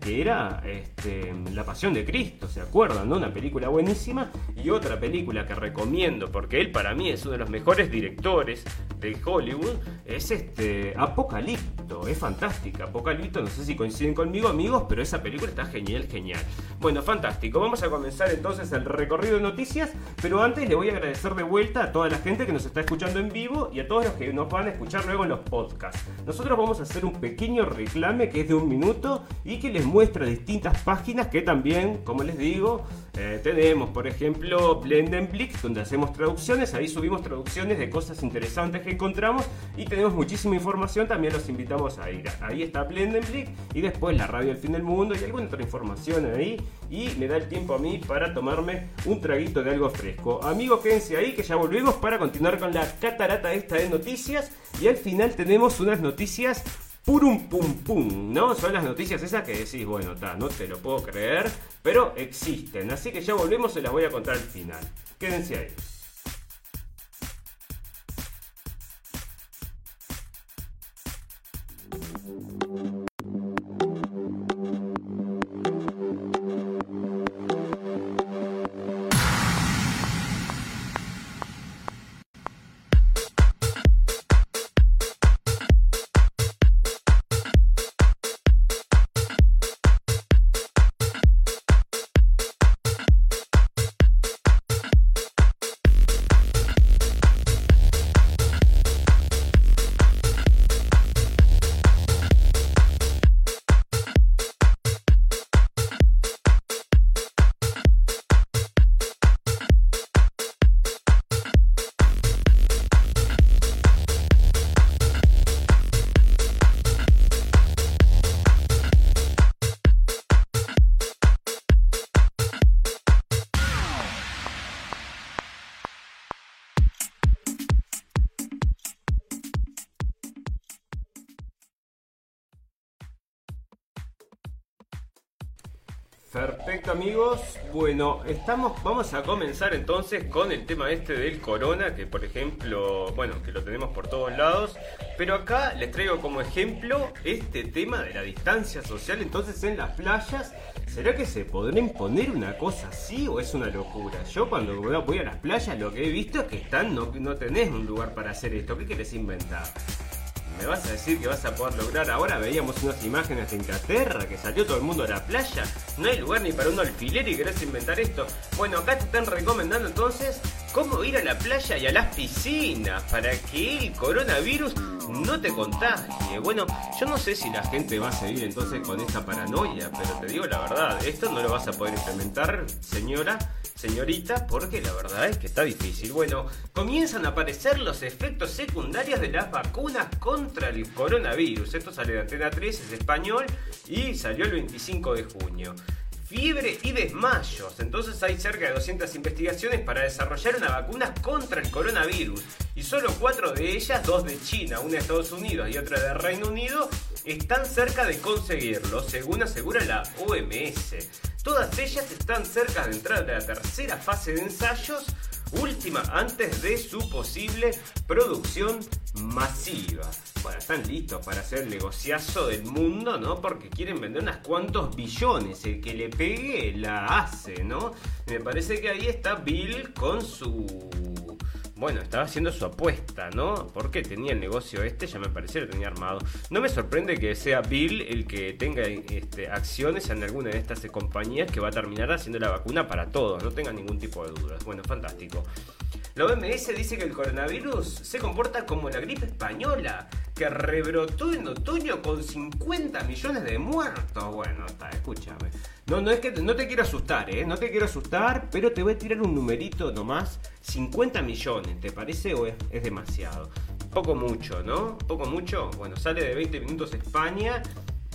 Speaker 1: que era este, La Pasión de Cristo, ¿se acuerdan? ¿no? Una película buenísima y otra película que recomiendo porque él para mí es uno de los mejores directores de Hollywood, es este Apocalipto, es fantástica. Apocalipto, no sé si coinciden conmigo amigos, pero esa película está genial, genial. Bueno, fantástico. Vamos a comenzar entonces el recorrido de noticias, pero antes le voy a agradecer de vuelta a toda la gente que nos está escuchando en vivo y a todos los que nos van a escuchar luego en los podcasts. Nosotros vamos a hacer un pequeño reclame que es de un minuto y que les muestra distintas páginas que también, como les digo, eh, tenemos, por ejemplo, Blendenblick, donde hacemos traducciones. Ahí subimos traducciones de cosas interesantes que encontramos y tenemos muchísima información. También los invitamos a ir. Ahí está Blendenblick y después la radio El Fin del Mundo y alguna otra información ahí. Y me da el tiempo a mí para tomarme un traguito de algo fresco. Amigos, quédense ahí que ya volvemos para continuar con la catarata esta de noticias. Y al final tenemos unas noticias purum pum pum, ¿no? Son las noticias esas que decís, bueno, no te lo puedo creer, pero existen. Así que ya volvemos, se las voy a contar al final. Quédense ahí. Bueno, estamos, vamos a comenzar entonces con el tema este del corona, que por ejemplo, bueno, que lo tenemos por todos lados, pero acá les traigo como ejemplo este tema de la distancia social entonces en las playas. ¿Será que se podrá imponer una cosa así o es una locura? Yo cuando voy a las playas lo que he visto es que están, no, no tenés un lugar para hacer esto, ¿qué querés inventar? ¿Me vas a decir que vas a poder lograr? Ahora veíamos unas imágenes de Inglaterra que salió todo el mundo a la playa. No hay lugar ni para un alfiler y querés inventar esto. Bueno, acá te están recomendando entonces cómo ir a la playa y a las piscinas para que el coronavirus no te contagie. Bueno, yo no sé si la gente va a seguir entonces con esta paranoia, pero te digo la verdad, esto no lo vas a poder implementar, señora señorita, porque la verdad es que está difícil. Bueno, comienzan a aparecer los efectos secundarios de las vacunas contra el coronavirus. Esto sale de Antena 3, es español y salió el 25 de junio fiebre y desmayos. Entonces hay cerca de 200 investigaciones para desarrollar una vacuna contra el coronavirus. Y solo cuatro de ellas, dos de China, una de Estados Unidos y otra de Reino Unido, están cerca de conseguirlo, según asegura la OMS. Todas ellas están cerca de entrar a la tercera fase de ensayos, última antes de su posible producción masiva. Bueno, están listos para hacer el negociazo del mundo, ¿no? Porque quieren vender unas cuantos billones. El que le pegue la hace, ¿no? Me parece que ahí está Bill con su bueno, estaba haciendo su apuesta, ¿no? Porque tenía el negocio este, ya me parecía lo tenía armado. No me sorprende que sea Bill el que tenga este, acciones en alguna de estas compañías que va a terminar haciendo la vacuna para todos, no tengan ningún tipo de dudas. Bueno, fantástico. La OMS dice que el coronavirus se comporta como la gripe española, que rebrotó en otoño con 50 millones de muertos. Bueno, está, escúchame. No, no es que no te quiero asustar, ¿eh? No te quiero asustar, pero te voy a tirar un numerito nomás. 50 millones, ¿te parece o es, es demasiado? Poco mucho, ¿no? Poco mucho. Bueno, sale de 20 minutos España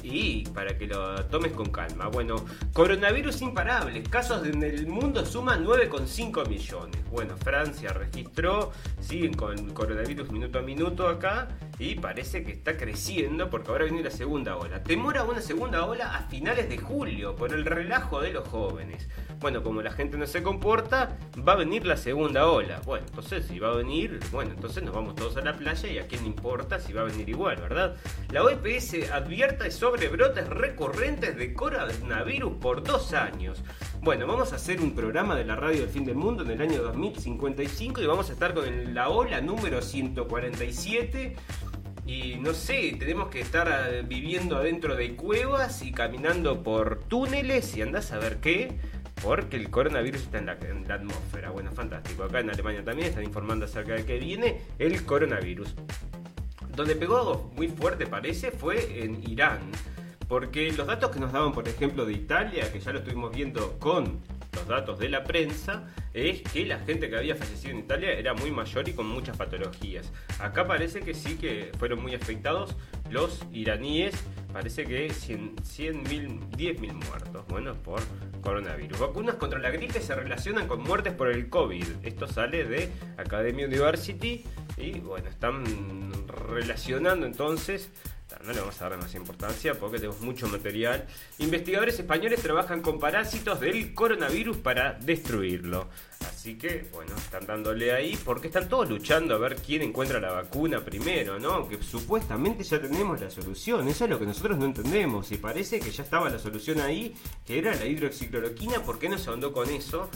Speaker 1: y para que lo tomes con calma. Bueno, coronavirus imparables. Casos en el mundo suman 9,5 millones. Bueno, Francia registró, siguen con coronavirus minuto a minuto acá y parece que está creciendo porque ahora viene la segunda ola. Temor a una segunda ola a finales de julio por el relajo de los jóvenes. Bueno, como la gente no se comporta, va a venir la segunda ola. Bueno, entonces si va a venir, bueno, entonces nos vamos todos a la playa y a quién le importa si va a venir igual, ¿verdad? La OPS advierte sobre brotes recurrentes de coronavirus por dos años. Bueno, vamos a hacer un programa de la radio del fin del mundo en el año 2055 y vamos a estar con la ola número 147 y no sé, tenemos que estar eh, viviendo adentro de cuevas y caminando por túneles y andás a ver qué. Porque el coronavirus está en la, atmósfera. Bueno, fantástico. Acá en Alemania también están informando acerca de que viene el coronavirus. Donde pegó muy fuerte parece fue en Irán. Porque los datos que nos daban, por ejemplo, de Italia, que ya lo estuvimos viendo con los datos de la prensa, es que la gente que había fallecido en Italia era muy mayor y con muchas patologías. Acá parece que sí que fueron muy afectados los iraníes, parece que 100, 10.000 muertos, bueno, por coronavirus. Vacunas contra la gripe se relacionan con muertes por el COVID. Esto sale de Academia University y bueno, están relacionando entonces no le vamos a dar más importancia porque tenemos mucho material. Investigadores españoles trabajan con parásitos del coronavirus para destruirlo. Así que, bueno, están dándole ahí porque están todos luchando a ver quién encuentra la vacuna primero, ¿no? Que supuestamente ya tenemos la solución. Eso es lo que nosotros no entendemos. Y parece que ya estaba la solución ahí, que era la hidroxicloroquina. ¿Por qué no se ahondó con eso?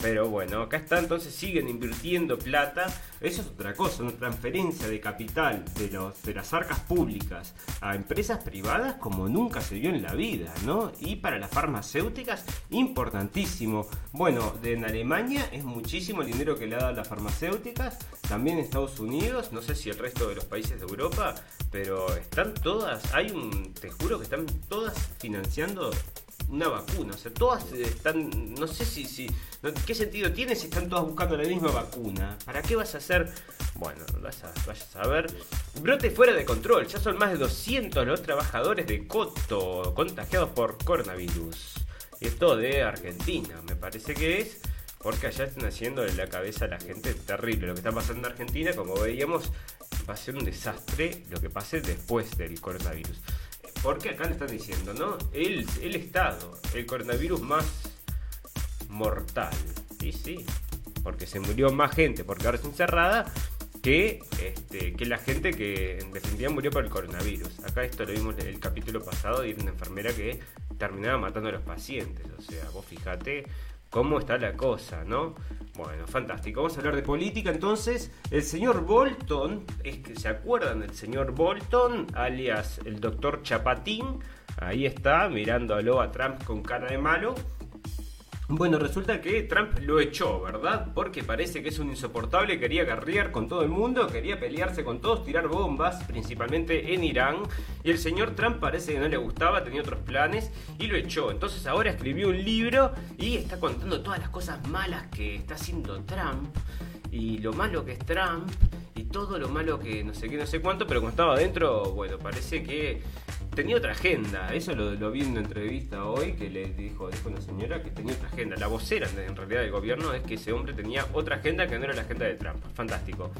Speaker 1: Pero bueno, acá está, entonces siguen invirtiendo plata. Eso es otra cosa, una transferencia de capital de, las arcas públicas a empresas privadas como nunca se vio en la vida, ¿no? Y para las farmacéuticas, importantísimo. Bueno, en Alemania es muchísimo el dinero que le a las farmacéuticas, también en Estados Unidos, no sé si el resto de los países de Europa, pero están todas, hay un, te juro que están todas financiando una vacuna. O sea, todas están, no sé si, si, ¿qué sentido tiene si están todas buscando la misma vacuna? ¿Para qué vas a hacer? Bueno, vas a, vayas a ver. Brote fuera de control. Ya son más de 200 los trabajadores de Coto contagiados por coronavirus. Y esto de Argentina, me parece que es. Porque allá están haciendo en la cabeza a la gente terrible. Lo que está pasando en Argentina, como veíamos, va a ser un desastre lo que pase después del coronavirus. Porque acá le están diciendo, ¿no? El, estado, el coronavirus más mortal. Sí, sí, porque se murió más gente por quedarse encerrada que, este, que la gente que en definitiva murió por el coronavirus. Acá esto lo vimos en el capítulo pasado de una enfermera que terminaba matando a los pacientes. O sea, vos fijate cómo está la cosa, ¿no? Bueno, fantástico. Vamos a hablar de política entonces. El señor Bolton, es que se acuerdan del señor Bolton, alias el doctor Chapatín. Ahí está, mirándolo a Trump con cara de malo. Bueno, resulta que Trump lo echó, ¿verdad? Porque parece que es un insoportable, quería guerrear con todo el mundo, quería pelearse con todos, tirar bombas, principalmente en Irán. Y el señor Trump parece que no le gustaba, tenía otros planes y lo echó. Entonces ahora escribió un libro y está contando todas las cosas malas que está haciendo Trump y lo malo que es Trump y todo lo malo que no sé qué, no sé cuánto, pero cuando estaba adentro, bueno, parece que tenía otra agenda. Eso lo, vi en una entrevista hoy que le dijo, dijo una señora que tenía otra agenda. La vocera en realidad del gobierno es que ese hombre tenía otra agenda que no era la agenda de Trump. Fantástico.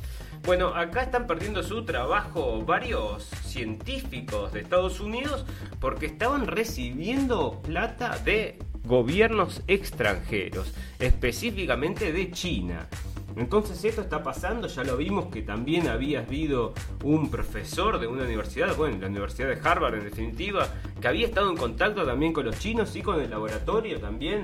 Speaker 1: Bueno, acá están perdiendo su trabajo varios científicos de Estados Unidos porque estaban recibiendo plata de gobiernos extranjeros, específicamente de China. Entonces esto está pasando, ya lo vimos que también había habido un profesor de una universidad, bueno, la Universidad de Harvard en definitiva, que había estado en contacto también con los chinos y con el laboratorio también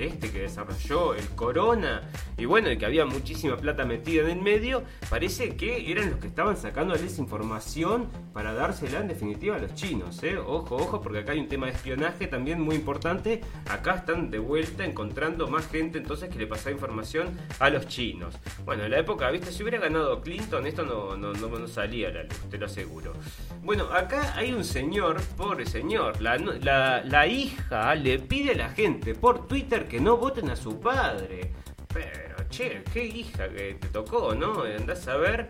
Speaker 1: este que desarrolló el Corona, y bueno, y que había muchísima plata metida en el medio, parece que eran los que estaban sacando esa información para dársela en definitiva a los chinos. ¿eh? Ojo, ojo, porque acá hay un tema de espionaje también muy importante. Acá están de vuelta encontrando más gente entonces que le pasaba información a los chinos. Bueno, en la época, viste, si hubiera ganado Clinton, esto no, no, no, salía a la luz, te lo aseguro. Bueno, acá hay un señor, pobre señor, la, la, la hija le pide a la gente por Twitter que no voten a su padre. Pero, che, qué hija que te tocó, ¿no? Andás a ver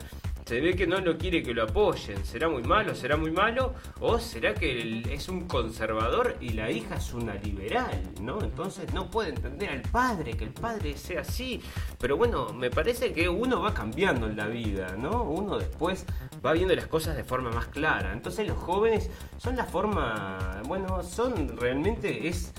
Speaker 1: se ve que no lo quiere que lo apoyen. ¿Será muy malo? ¿Será muy malo? ¿O será que es un conservador y la hija es una liberal? ¿No? Entonces no puede entender al padre, que el padre sea así. Pero bueno, me parece que uno va cambiando en la vida, ¿no? Uno después va viendo las cosas de forma más clara. Entonces los jóvenes son la forma, bueno, son realmente es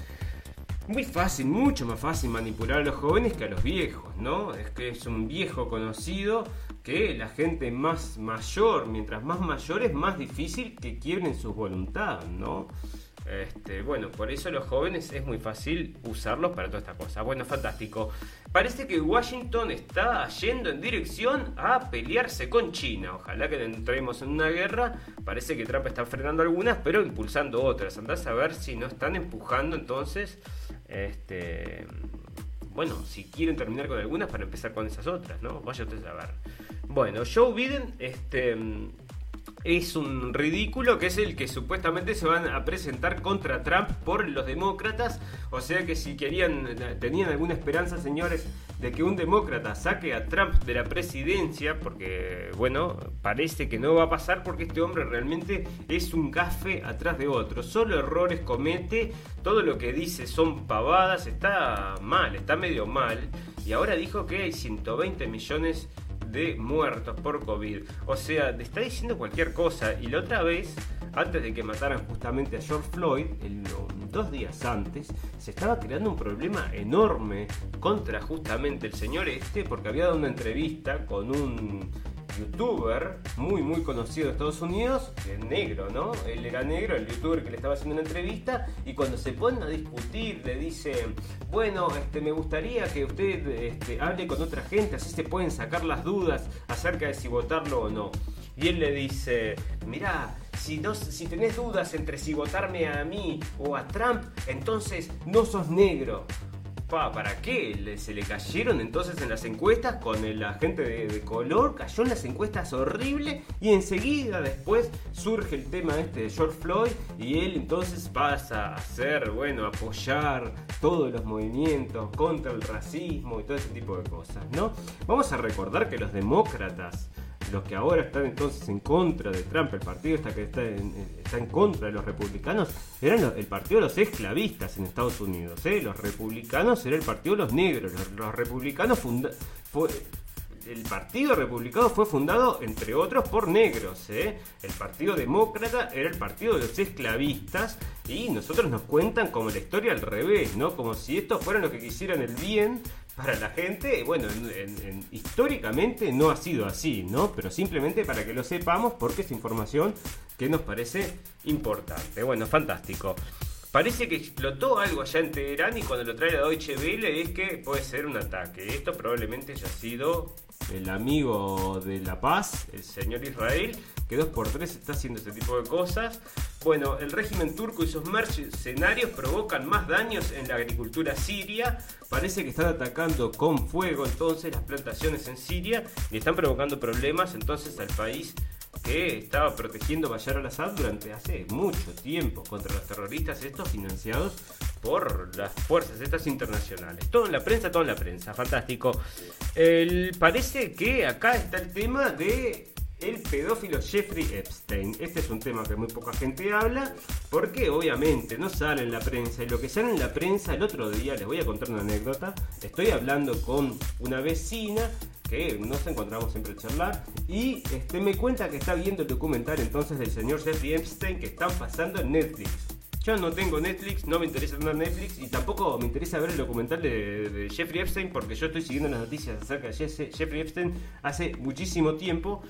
Speaker 1: muy fácil, mucho más fácil manipular a los jóvenes que a los viejos, ¿no? Es que es un viejo conocido que la gente más mayor, mientras más mayor es más difícil que quiebren sus voluntades, ¿no? Este, bueno, por eso los jóvenes es muy fácil usarlos para toda esta cosa. Bueno, fantástico. Parece que Washington está yendo en dirección a pelearse con China. Ojalá que entremos en una guerra. Parece que Trump está frenando algunas, pero impulsando otras. Andás a ver si no están empujando entonces. Este, bueno, si quieren terminar con algunas para empezar con esas otras, ¿no? Vaya a ver. Bueno, Joe Biden, este es un ridículo que es el que supuestamente se van a presentar contra Trump por los demócratas. O sea que si querían, tenían alguna esperanza, señores, de que un demócrata saque a Trump de la presidencia, porque bueno, parece que no va a pasar porque este hombre realmente es un gafe atrás de otro. Solo errores comete, todo lo que dice son pavadas, está mal, está medio mal. Y ahora dijo que hay 120 millones de muertos por COVID. O sea, está diciendo cualquier cosa. Y la otra vez, antes de que mataran justamente a George Floyd, dos días antes, se estaba creando un problema enorme contra justamente el señor este, porque había dado una entrevista con un youtuber muy muy conocido de Estados Unidos, negro, ¿no? Él era negro, el youtuber que le estaba haciendo una entrevista, y cuando se ponen a discutir le dice, bueno, este, me gustaría que usted este, hable con otra gente, así se pueden sacar las dudas acerca de si votarlo o no. Y él le dice, mirá, si, no, si tenés dudas entre si votarme a mí o a Trump, entonces no sos negro. ¿Para qué? se le cayeron entonces en las encuestas con el agente de, color, cayó en las encuestas horrible y enseguida después surge el tema este de George Floyd y él entonces pasa a hacer, bueno, apoyar todos los movimientos contra el racismo y todo ese tipo de cosas, ¿no? Vamos a recordar que los demócratas los que ahora están entonces en contra de Trump, el partido está que está en, está en contra de los republicanos, eran el partido de los esclavistas en Estados Unidos. ¿eh? Los republicanos era el partido de los negros. Los, republicanos el Partido Republicano fue fundado, entre otros, por negros. ¿eh? El Partido Demócrata era el partido de los esclavistas y nosotros nos cuentan como la historia al revés, ¿no? Como si estos fueran los que quisieran el bien para la gente. Bueno, históricamente no ha sido así, ¿no? Pero simplemente para que lo sepamos porque es información que nos parece importante. Bueno, fantástico. Parece que explotó algo allá en Teherán y cuando lo trae la Deutsche Welle es que puede ser un ataque. Esto probablemente haya sido el amigo de la paz, el señor Israel, que dos por tres está haciendo este tipo de cosas. Bueno, el régimen turco y sus mercenarios provocan más daños en la agricultura siria. Parece que están atacando con fuego entonces las plantaciones en Siria y están provocando problemas entonces al país que estaba protegiendo Bayar al-Assad durante hace mucho tiempo contra los terroristas estos financiados por las fuerzas estas internacionales. Todo en la prensa, todo en la prensa, fantástico. El, parece que acá está el tema de el pedófilo Jeffrey Epstein. Este es un tema que muy poca gente habla, porque obviamente no sale en la prensa. Y lo que sale en la prensa el otro día, les voy a contar una anécdota. Estoy hablando con una vecina que nos encontramos siempre a charlar y este, me cuenta que está viendo el documental entonces del señor Jeffrey Epstein que están pasando en Netflix. Yo no tengo Netflix, no me interesa tener Netflix y tampoco me interesa ver el documental de, Jeffrey Epstein porque yo estoy siguiendo las noticias acerca de Jeffrey Epstein hace muchísimo tiempo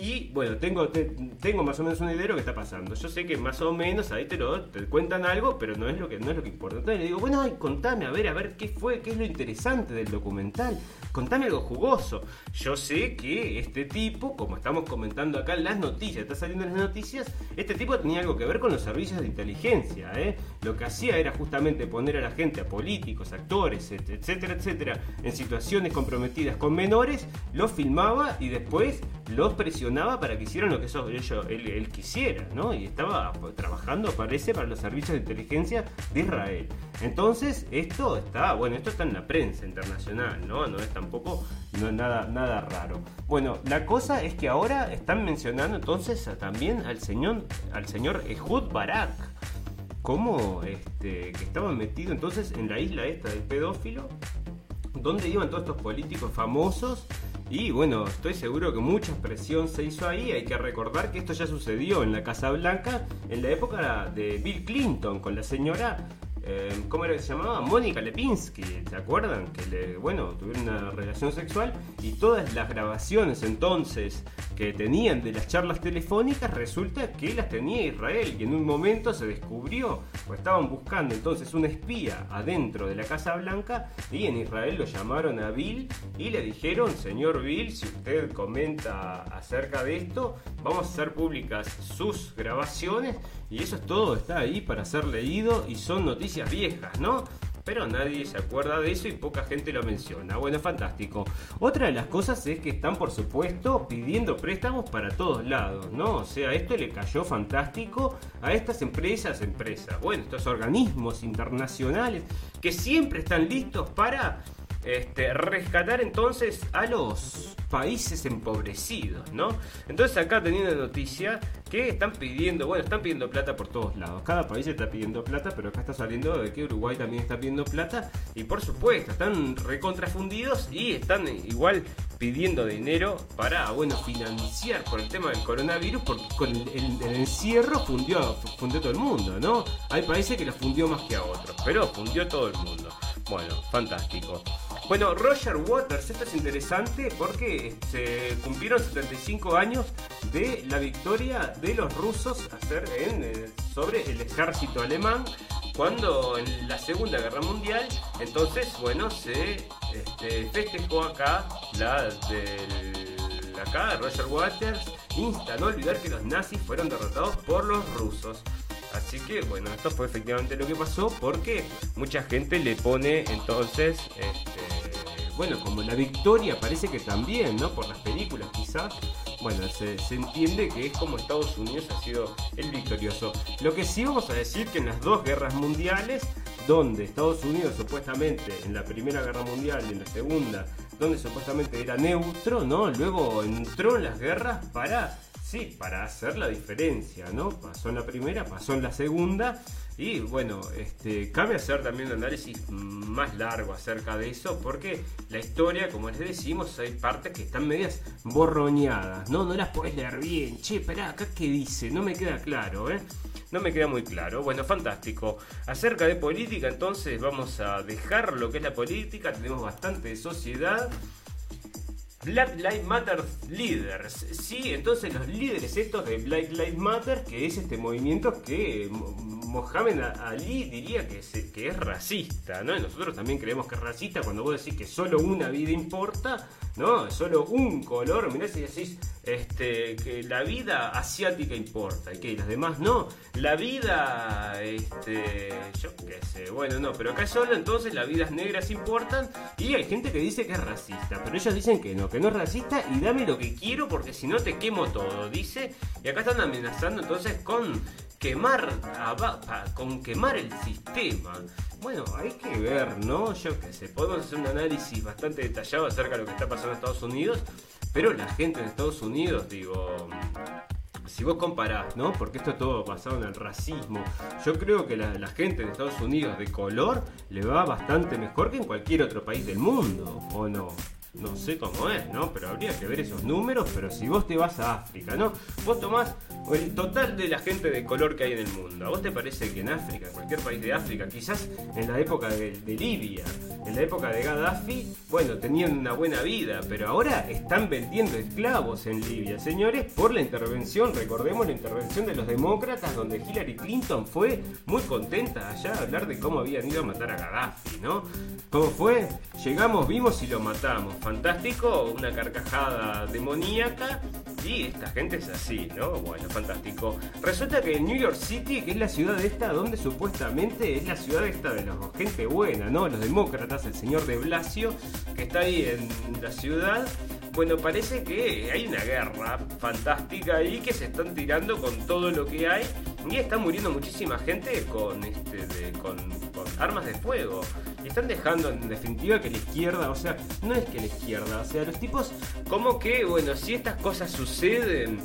Speaker 1: y bueno, tengo, tengo más o menos una idea de lo que está pasando. Yo sé que más o menos ahí te lo cuentan algo, pero no es lo que, no es lo que importa. Le digo, bueno, contame, a ver, a ver qué fue, qué es lo interesante del documental. Contame algo jugoso. Yo sé que este tipo, como estamos comentando acá en las noticias, está saliendo en las noticias, este tipo tenía algo que ver con los servicios de inteligencia. ¿eh? Lo que hacía era justamente poner a la gente, a políticos, actores, etcétera, etcétera, en situaciones comprometidas con menores, los filmaba y después los presionaba para que hicieran lo que eso, él, quisiera, ¿no? Y estaba trabajando, parece, para los servicios de inteligencia de Israel. Entonces, esto está, bueno, esto está en la prensa internacional, ¿no? No es tampoco no nada, nada raro. Bueno, la cosa es que ahora están mencionando entonces también al señor, al señor Ehud Barak. Como este, que estaba metido entonces en la isla esta del pedófilo, donde iban todos estos políticos famosos y bueno, estoy seguro que mucha presión se hizo ahí. Hay que recordar que esto ya sucedió en la Casa Blanca en la época de Bill Clinton con la señora eh, ¿cómo era que se llamaba? Mónica Lepinsky, ¿se acuerdan? Que le, bueno, tuvieron una relación sexual y todas las grabaciones entonces que tenían de las charlas telefónicas resulta que las tenía Israel y en un momento se descubrió o estaban buscando entonces un espía adentro de la Casa Blanca y en Israel lo llamaron a Bill y le dijeron, señor Bill, si usted comenta acerca de esto, vamos a hacer públicas sus grabaciones y eso es todo, está ahí para ser leído y son noticias viejas, ¿no? Pero nadie se acuerda de eso y poca gente lo menciona. Bueno, fantástico. Otra de las cosas es que están, por supuesto, pidiendo préstamos para todos lados, ¿no? O sea, esto le cayó fantástico a estas empresas, empresas, bueno, estos organismos internacionales que siempre están listos para este, rescatar entonces a los países empobrecidos, ¿no? Entonces acá teniendo noticia que están pidiendo, bueno, están pidiendo plata por todos lados. Cada país está pidiendo plata, pero acá está saliendo de que Uruguay también está pidiendo plata. Y por supuesto, están recontrafundidos y están igual pidiendo dinero para, bueno, financiar por el tema del coronavirus, porque con el, encierro fundió, fundió todo el mundo, ¿no? Hay países que lo fundió más que a otros, pero fundió todo el mundo. Bueno, fantástico. Bueno, Roger Waters, esto es interesante porque se cumplieron 75 años de la victoria de los rusos eh, sobre el ejército alemán cuando en la Segunda Guerra Mundial, entonces, bueno, se este, festejó acá la del acá Roger Waters insta a no olvidar que los nazis fueron derrotados por los rusos. Así que bueno, esto fue efectivamente lo que pasó porque mucha gente le pone entonces este, bueno, como la victoria parece que también, ¿no? Por las películas quizás, bueno, se, entiende que es como Estados Unidos ha sido el victorioso. Lo que sí vamos a decir que en las dos guerras mundiales, donde Estados Unidos supuestamente en la Primera Guerra Mundial y en la Segunda, donde supuestamente era neutro, ¿no? Luego entró en las guerras para sí, para hacer la diferencia, ¿no? Pasó en la primera, pasó en la segunda y bueno, este, cabe hacer también un análisis más largo acerca de eso, porque la historia, como les decimos, hay partes que están medias borroñadas, ¿no? No las puedes leer bien. Che, espera, acá qué dice, no me queda claro, ¿eh? No me queda muy claro. Bueno, fantástico. Acerca de política, entonces vamos a dejar lo que es la política, tenemos bastante de sociedad. Black Lives Matter Leaders. Sí, entonces los líderes estos de Black Lives Matter, que es este movimiento que Mohamed Ali diría que es, racista, ¿no? Y nosotros también creemos que es racista cuando vos decís que solo una vida importa, ¿no? Solo un color, mirá si decís este, que la vida asiática importa y que las demás no. La vida, este, yo qué sé, bueno, no, pero acá solo entonces las vidas negras importan y hay gente que dice que es racista, pero ellos dicen que no, que no es racista y dame lo que quiero porque si no te quemo todo, dice. Y acá están amenazando entonces con quemar, con quemar el sistema. Bueno, hay que ver, ¿no? Yo qué sé, podemos hacer un análisis bastante detallado acerca de lo que está pasando en Estados Unidos, pero la gente en Estados Unidos, digo, si vos comparás, ¿no? Porque esto todo basado en el racismo, yo creo que la, la, gente en Estados Unidos de color le va bastante mejor que en cualquier otro país del mundo, ¿o no? No sé cómo es, ¿no? Pero habría que ver esos números, pero si vos te vas a África, ¿no? Vos tomás el total de la gente de color que hay en el mundo. ¿A vos te parece que en África, en cualquier país de África, quizás en la época de, Libia, en la época de Gaddafi, bueno, tenían una buena vida, pero ahora están vendiendo esclavos en Libia, señores, por la intervención, recordemos la intervención de los demócratas, donde Hillary Clinton fue muy contenta allá a hablar de cómo habían ido a matar a Gaddafi, ¿no? ¿Cómo fue? Llegamos, vimos y lo matamos fantástico, una carcajada demoníaca y esta gente es así, ¿no? Bueno, fantástico. Resulta que New York City, que es la ciudad esta donde supuestamente es la ciudad esta de los gente buena, ¿no? Los demócratas, el señor de Blasio, que está ahí en la ciudad. Bueno, parece que hay una guerra fantástica ahí que se están tirando con todo lo que hay y está muriendo muchísima gente con, este, con, armas de fuego. Están dejando en definitiva que la izquierda, o sea, no es que la izquierda, o sea, los tipos como que, bueno, si estas cosas suceden,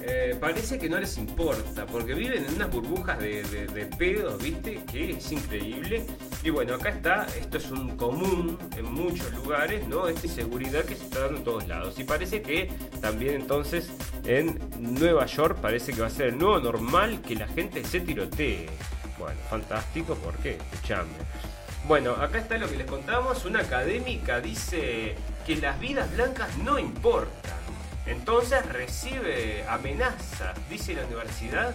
Speaker 1: eh, parece que no les importa, porque viven en unas burbujas de, de, pedos, ¿viste? Que es increíble. Y bueno, acá está, esto es un común en muchos lugares, ¿no? Esta inseguridad que se está dando en todos lados. Y parece que también entonces en Nueva York parece que va a ser el nuevo normal que la gente se tirotee. Bueno, fantástico, porque Escuchame. Bueno, acá está lo que les contamos. Una académica dice que las vidas blancas no importan. Entonces recibe amenazas, dice la universidad,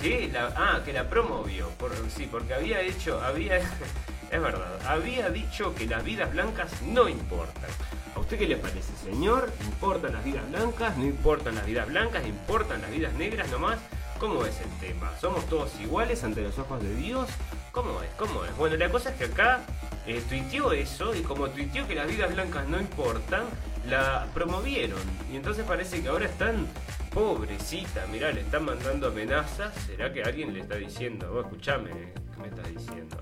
Speaker 1: que la, ah, que la promovió. Sí, porque había hecho, había, es verdad, había dicho que las vidas blancas no importan. ¿A usted qué le parece, señor? ¿Importan las vidas blancas? ¿No importan las vidas blancas? ¿Importan las vidas negras nomás? ¿Cómo es el tema? ¿Somos todos iguales ante los ojos de Dios? ¿Cómo es? ¿Cómo es? Bueno, la cosa es que acá eh, tuiteó eso y como tuiteó que las vidas blancas no importan, la promovieron. Y entonces parece que ahora están pobrecita, mirá, le están mandando amenazas. ¿Será que alguien le está diciendo, vos escuchame, ¿qué me estás diciendo?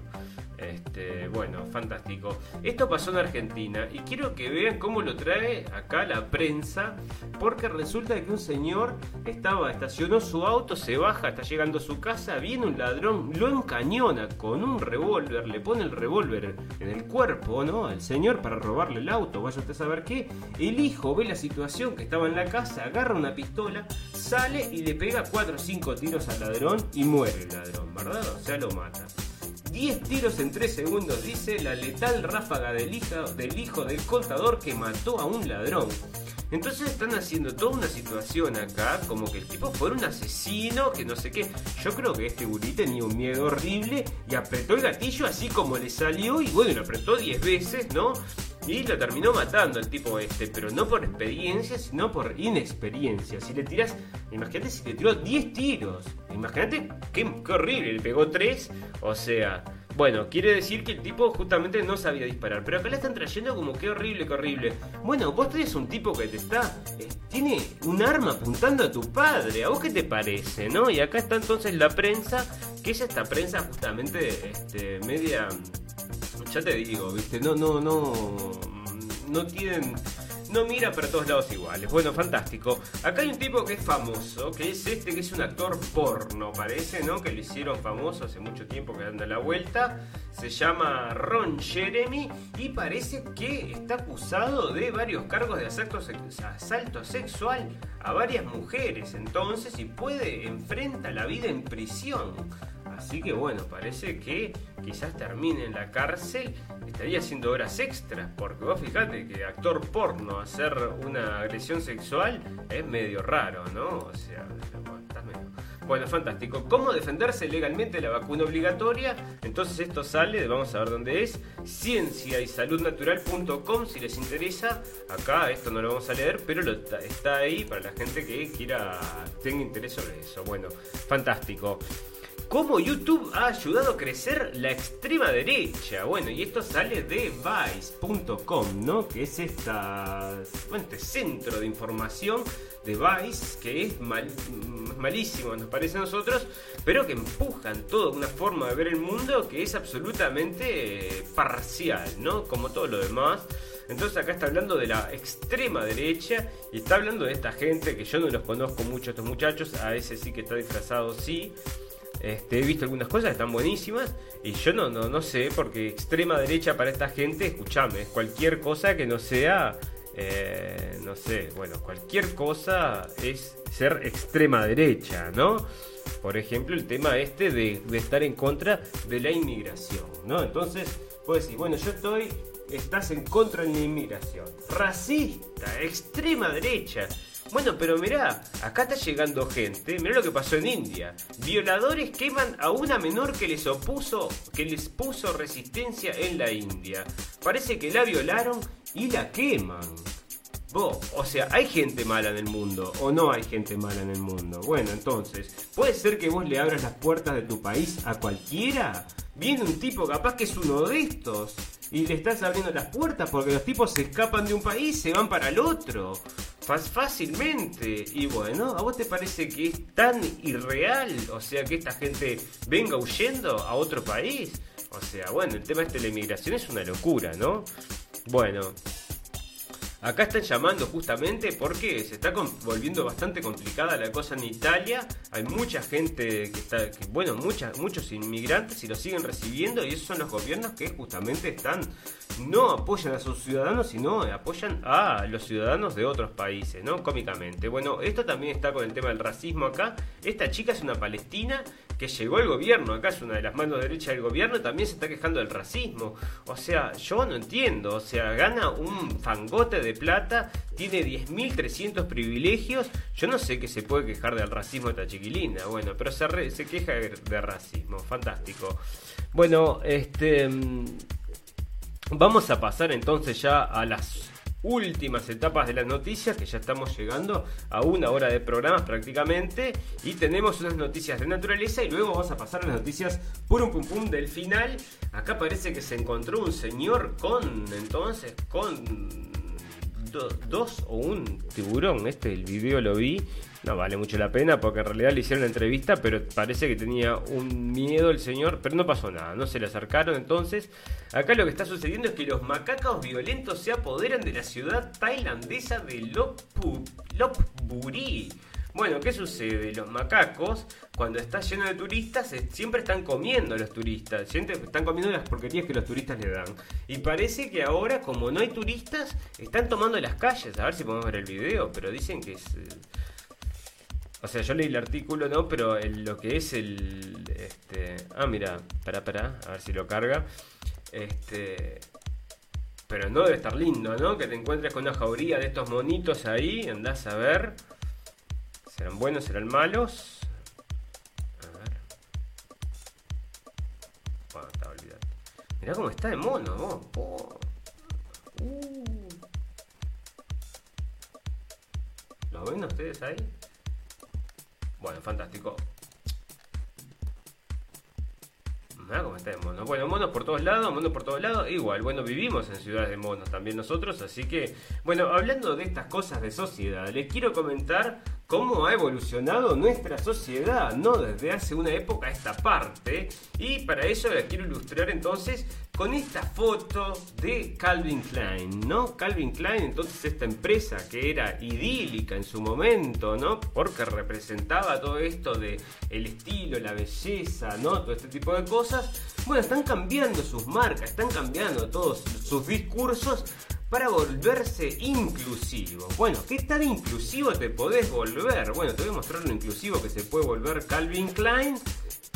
Speaker 1: Este, bueno, fantástico. Esto pasó en Argentina y quiero que vean cómo lo trae acá la prensa, porque resulta que un señor estaba, estacionó su auto, se baja, está llegando a su casa, viene un ladrón, lo encañona con un revólver, le pone el revólver en el cuerpo, ¿no? Al señor para robarle el auto, vaya usted a saber qué. El hijo ve la situación que estaba en la casa, agarra una pistola, sale y le pega 4 o 5 tiros al ladrón y muere el ladrón, ¿verdad? O sea, lo mata. 10 tiros en 3 segundos, dice la letal ráfaga del hijo, del contador que mató a un ladrón. Entonces están haciendo toda una situación acá, como que el tipo fuera un asesino, que no sé qué. Yo creo que este gurí tenía un miedo horrible y apretó el gatillo así como le salió y bueno, lo apretó 10 veces, ¿no? Y lo terminó matando el tipo este, pero no por experiencia, sino por inexperiencia. Si le tiras, imagínate si le tiró 10 tiros. Imagínate qué, horrible, le pegó 3, o sea, bueno, quiere decir que el tipo justamente no sabía disparar. Pero acá le están trayendo como que horrible, que horrible. Bueno, vos tenés un tipo que te está. Eh, tiene un arma apuntando a tu padre. ¿A vos qué te parece, no? Y acá está entonces la prensa, que es esta prensa justamente este, media. Ya te digo, ¿viste? No, no, no. No tienen no mira para todos lados iguales. Bueno, fantástico. Acá hay un tipo que es famoso, que es este, que es un actor porno, parece, ¿no? Que lo hicieron famoso hace mucho tiempo que anda la vuelta. Se llama Ron Jeremy y parece que está acusado de varios cargos de asalto, asalto sexual a varias mujeres. Entonces, y puede, enfrenta la vida en prisión. Así que bueno, parece que quizás termine en la cárcel, estaría haciendo horas extras, porque vos fijate que actor porno hacer una agresión sexual es medio raro, ¿no? O sea, estás medio... Bueno, fantástico. ¿Cómo defenderse legalmente la vacuna obligatoria? Entonces esto sale, vamos a ver dónde es, ciencia y saludnatural.com si les interesa. Acá esto no lo vamos a leer, pero está ahí para la gente que quiera, tenga interés sobre eso. Bueno, fantástico cómo YouTube ha ayudado a crecer la extrema derecha. Bueno, y esto sale de Vice.com, ¿no? Que es esta, bueno, este centro de información de Vice que es malísimo, nos parece a nosotros, pero que empujan toda una forma de ver el mundo que es absolutamente parcial, ¿no? Como todo lo demás. Entonces acá está hablando de la extrema derecha y está hablando de esta gente que yo no los conozco mucho, estos muchachos, a ese sí que está disfrazado, sí. Este, he visto algunas cosas, están buenísimas. Y yo no, no, no sé, porque extrema derecha para esta gente, escúchame, es cualquier cosa que no sea, eh, no sé, bueno, cualquier cosa es ser extrema derecha, ¿no? Por ejemplo, el tema este de, estar en contra de la inmigración, ¿no? Entonces, puedes decir, bueno, yo estoy, estás en contra de la inmigración. Racista, extrema derecha. Bueno, pero mirá, acá está llegando gente, mirá lo que pasó en India. Violadores queman a una menor que les opuso, que les puso resistencia en la India. Parece que la violaron y la queman. O sea, ¿hay gente mala en el mundo o no hay gente mala en el mundo? Bueno, entonces, ¿puede ser que vos le abras las puertas de tu país a cualquiera? Viene un tipo capaz que es uno de estos y le estás abriendo las puertas porque los tipos se escapan de un país, se van para el otro fácilmente. Y bueno, ¿a vos te parece que es tan irreal? O sea, que esta gente venga huyendo a otro país. O sea, bueno, el tema este de la inmigración es una locura, ¿no? Bueno, Acá están llamando justamente porque se está volviendo bastante complicada la cosa en Italia. Hay mucha gente que está, bueno, muchas, muchos inmigrantes y los siguen recibiendo y esos son los gobiernos que justamente están, no apoyan a sus ciudadanos, sino apoyan a los ciudadanos de otros países, ¿no? Cómicamente. Bueno, esto también está con el tema del racismo acá. Esta chica es una palestina que llegó el gobierno, acá es una de las manos derechas del gobierno, también se está quejando del racismo. O sea, yo no entiendo, o sea, gana un fangote de plata, tiene 10.300 privilegios, yo no sé qué se puede quejar del racismo de esta chiquilina, bueno, pero se, se queja de, racismo, fantástico. Bueno, este... Mm, vamos a pasar entonces ya a las últimas etapas de las noticias, que ya estamos llegando a una hora de programas prácticamente, y tenemos unas noticias de naturaleza y luego vamos a pasar a las noticias un pum pum del final. Acá parece que se encontró un señor con, entonces, con dos o un tiburón. Este, el video lo vi no vale mucho la pena porque en realidad le hicieron la entrevista, pero parece que tenía un miedo el señor, pero no pasó nada, no se le acercaron. Entonces, acá lo que está sucediendo es que los macacos violentos se apoderan de la ciudad tailandesa de Lopburi. Bueno, ¿qué sucede? Los macacos, cuando está lleno de turistas, siempre están comiendo los turistas. Siempre están comiendo las porquerías que los turistas le dan. Y parece que ahora, como no hay turistas, están tomando las calles. A ver si podemos ver el video, pero dicen que es... Eh, o sea, yo leí el artículo, ¿no? Pero lo que es el. Este, ah, mira, para, para, a ver si lo carga. Este. Pero no debe estar lindo, ¿no? Que te encuentres con una jauría de estos monitos ahí, andás a ver. ¿Serán buenos, serán malos? A ver. Bueno, está olvidado. Mirá cómo está de mono, vos. Uh. ¿Lo ven ustedes ahí? Bueno, fantástico. Mira cómo está de mono. Bueno, monos por todos lados, monos por todos lados. Igual, bueno, vivimos en ciudades de monos también nosotros. Así que, bueno, hablando de estas cosas de sociedad, les quiero comentar cómo ha evolucionado nuestra sociedad, ¿no? Desde hace una época a esta parte. Y para eso la quiero ilustrar entonces con esta foto de Calvin Klein, ¿no? Calvin Klein, entonces esta empresa que era idílica en su momento, ¿no? Porque representaba todo esto de el estilo, la belleza, ¿no? Todo este tipo de cosas. Bueno, están cambiando sus marcas, están cambiando todos sus discursos para volverse inclusivo. Bueno, ¿qué tan inclusivo te podés volver? Bueno, te voy a mostrar lo inclusivo que se puede volver Calvin Klein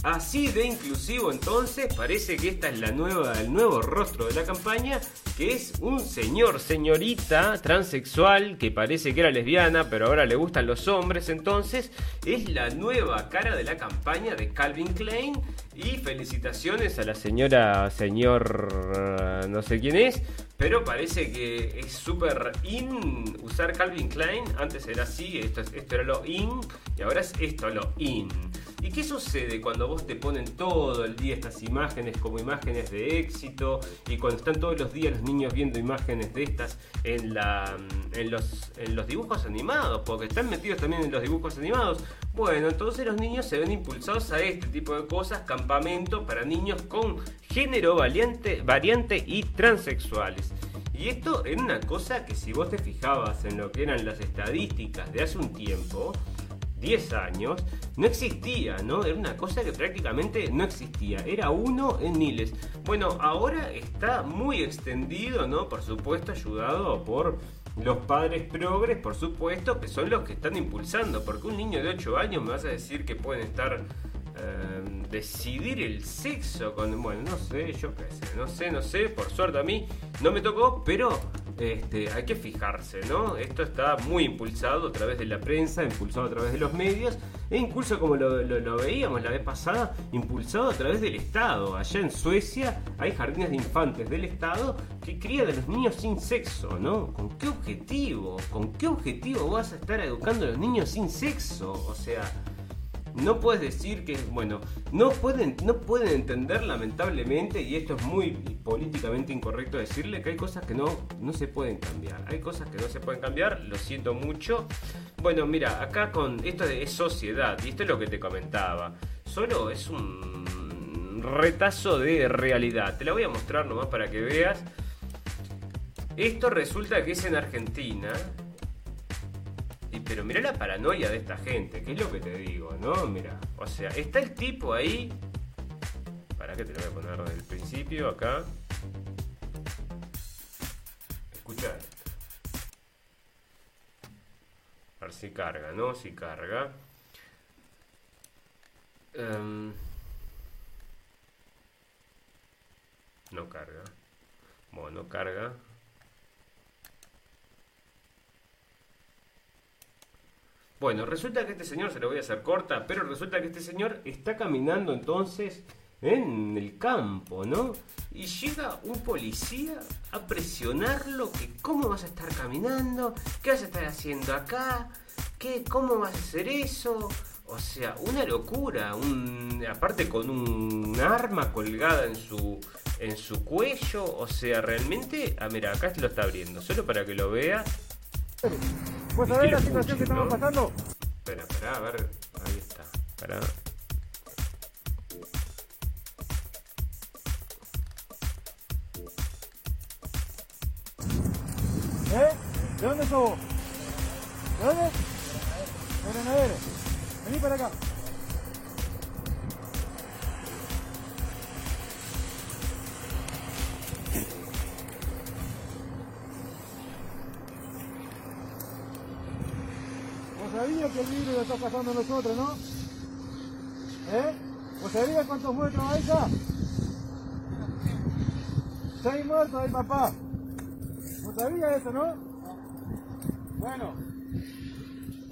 Speaker 1: Así de inclusivo entonces, parece que esta es la nueva, el nuevo rostro de la campaña, que es un señor, señorita transexual, que parece que era lesbiana, pero ahora le gustan los hombres, entonces es la nueva cara de la campaña de Calvin Klein. Y felicitaciones a la señora, señor, no sé quién es, pero parece que es súper in usar Calvin Klein. Antes era así, esto, esto era lo in, y ahora es esto lo in. ¿Y qué sucede cuando vos te ponen todo el día estas imágenes como imágenes de éxito y cuando están todos los días los niños viendo imágenes de estas en, en, los, dibujos animados? Porque están metidos también en los dibujos animados. Bueno, entonces los niños se ven impulsados a este tipo de cosas, campamento para niños con género variante, variante y transexuales. Y esto era una cosa que si vos te fijabas en lo que eran las estadísticas de hace un tiempo, 10 años, no existía, ¿no? Era una cosa que prácticamente no existía. Era uno en miles. Bueno, ahora está muy extendido, ¿no? Por supuesto, ayudado por los padres progres, por supuesto, que son los que están impulsando. Porque un niño de 8 años me vas a decir que pueden estar Em, decidir el sexo con. Bueno, no sé, yo qué sé, no sé, no sé, por suerte a mí no me tocó, pero este, hay que fijarse, ¿no? Esto está muy impulsado a través de la prensa, impulsado a través de los medios, e incluso como lo, lo, veíamos la vez pasada, impulsado a través del Estado. Allá en Suecia hay jardines de infantes del Estado que crían a los niños sin sexo, ¿no? ¿Con qué objetivo? ¿Con qué objetivo vas a estar educando a los niños sin sexo? O sea no puedes decir que, bueno, no pueden, no pueden entender lamentablemente, y esto es muy políticamente incorrecto decirle, que hay cosas que no, no se pueden cambiar. Hay cosas que no se pueden cambiar, lo siento mucho. Bueno, mira, acá con esto de sociedad, y esto es lo que te comentaba, solo es un retazo de realidad. Te la voy a mostrar nomás para que veas. Esto resulta que es en Argentina, pero mira la paranoia de esta gente, que es lo que te digo, ¿no? Mira, o sea, está el tipo ahí. Para que te lo voy a poner desde el principio acá. Escucha A ver si carga, ¿no? Si carga. Em, no carga. Bueno, no carga. Bueno, resulta que este señor, se lo voy a hacer corta, pero resulta que este señor está caminando entonces en el campo, ¿no? Y llega un policía a presionarlo que cómo vas a estar caminando, qué vas a estar haciendo acá, ¿Qué, cómo vas a hacer eso. O sea, una locura, aparte con un arma colgada en su, en su cuello, o sea, realmente, ah, mira, acá lo está abriendo, solo para que lo vea.
Speaker 2: ¿Pues sabés la situación que estamos pasando?
Speaker 1: Espera, espera, a ver. Ahí está. Para.
Speaker 2: ¿Eh? ¿De dónde sos? ¿De dónde? De Granadero. Vení para acá. Sabías que el virus lo está pasando a nosotros, no? ¿Eh? ¿Vos sabías cuántos muertos hay acá? Seis muertos hay, papá. ¿Vos sabías eso, no? Bueno.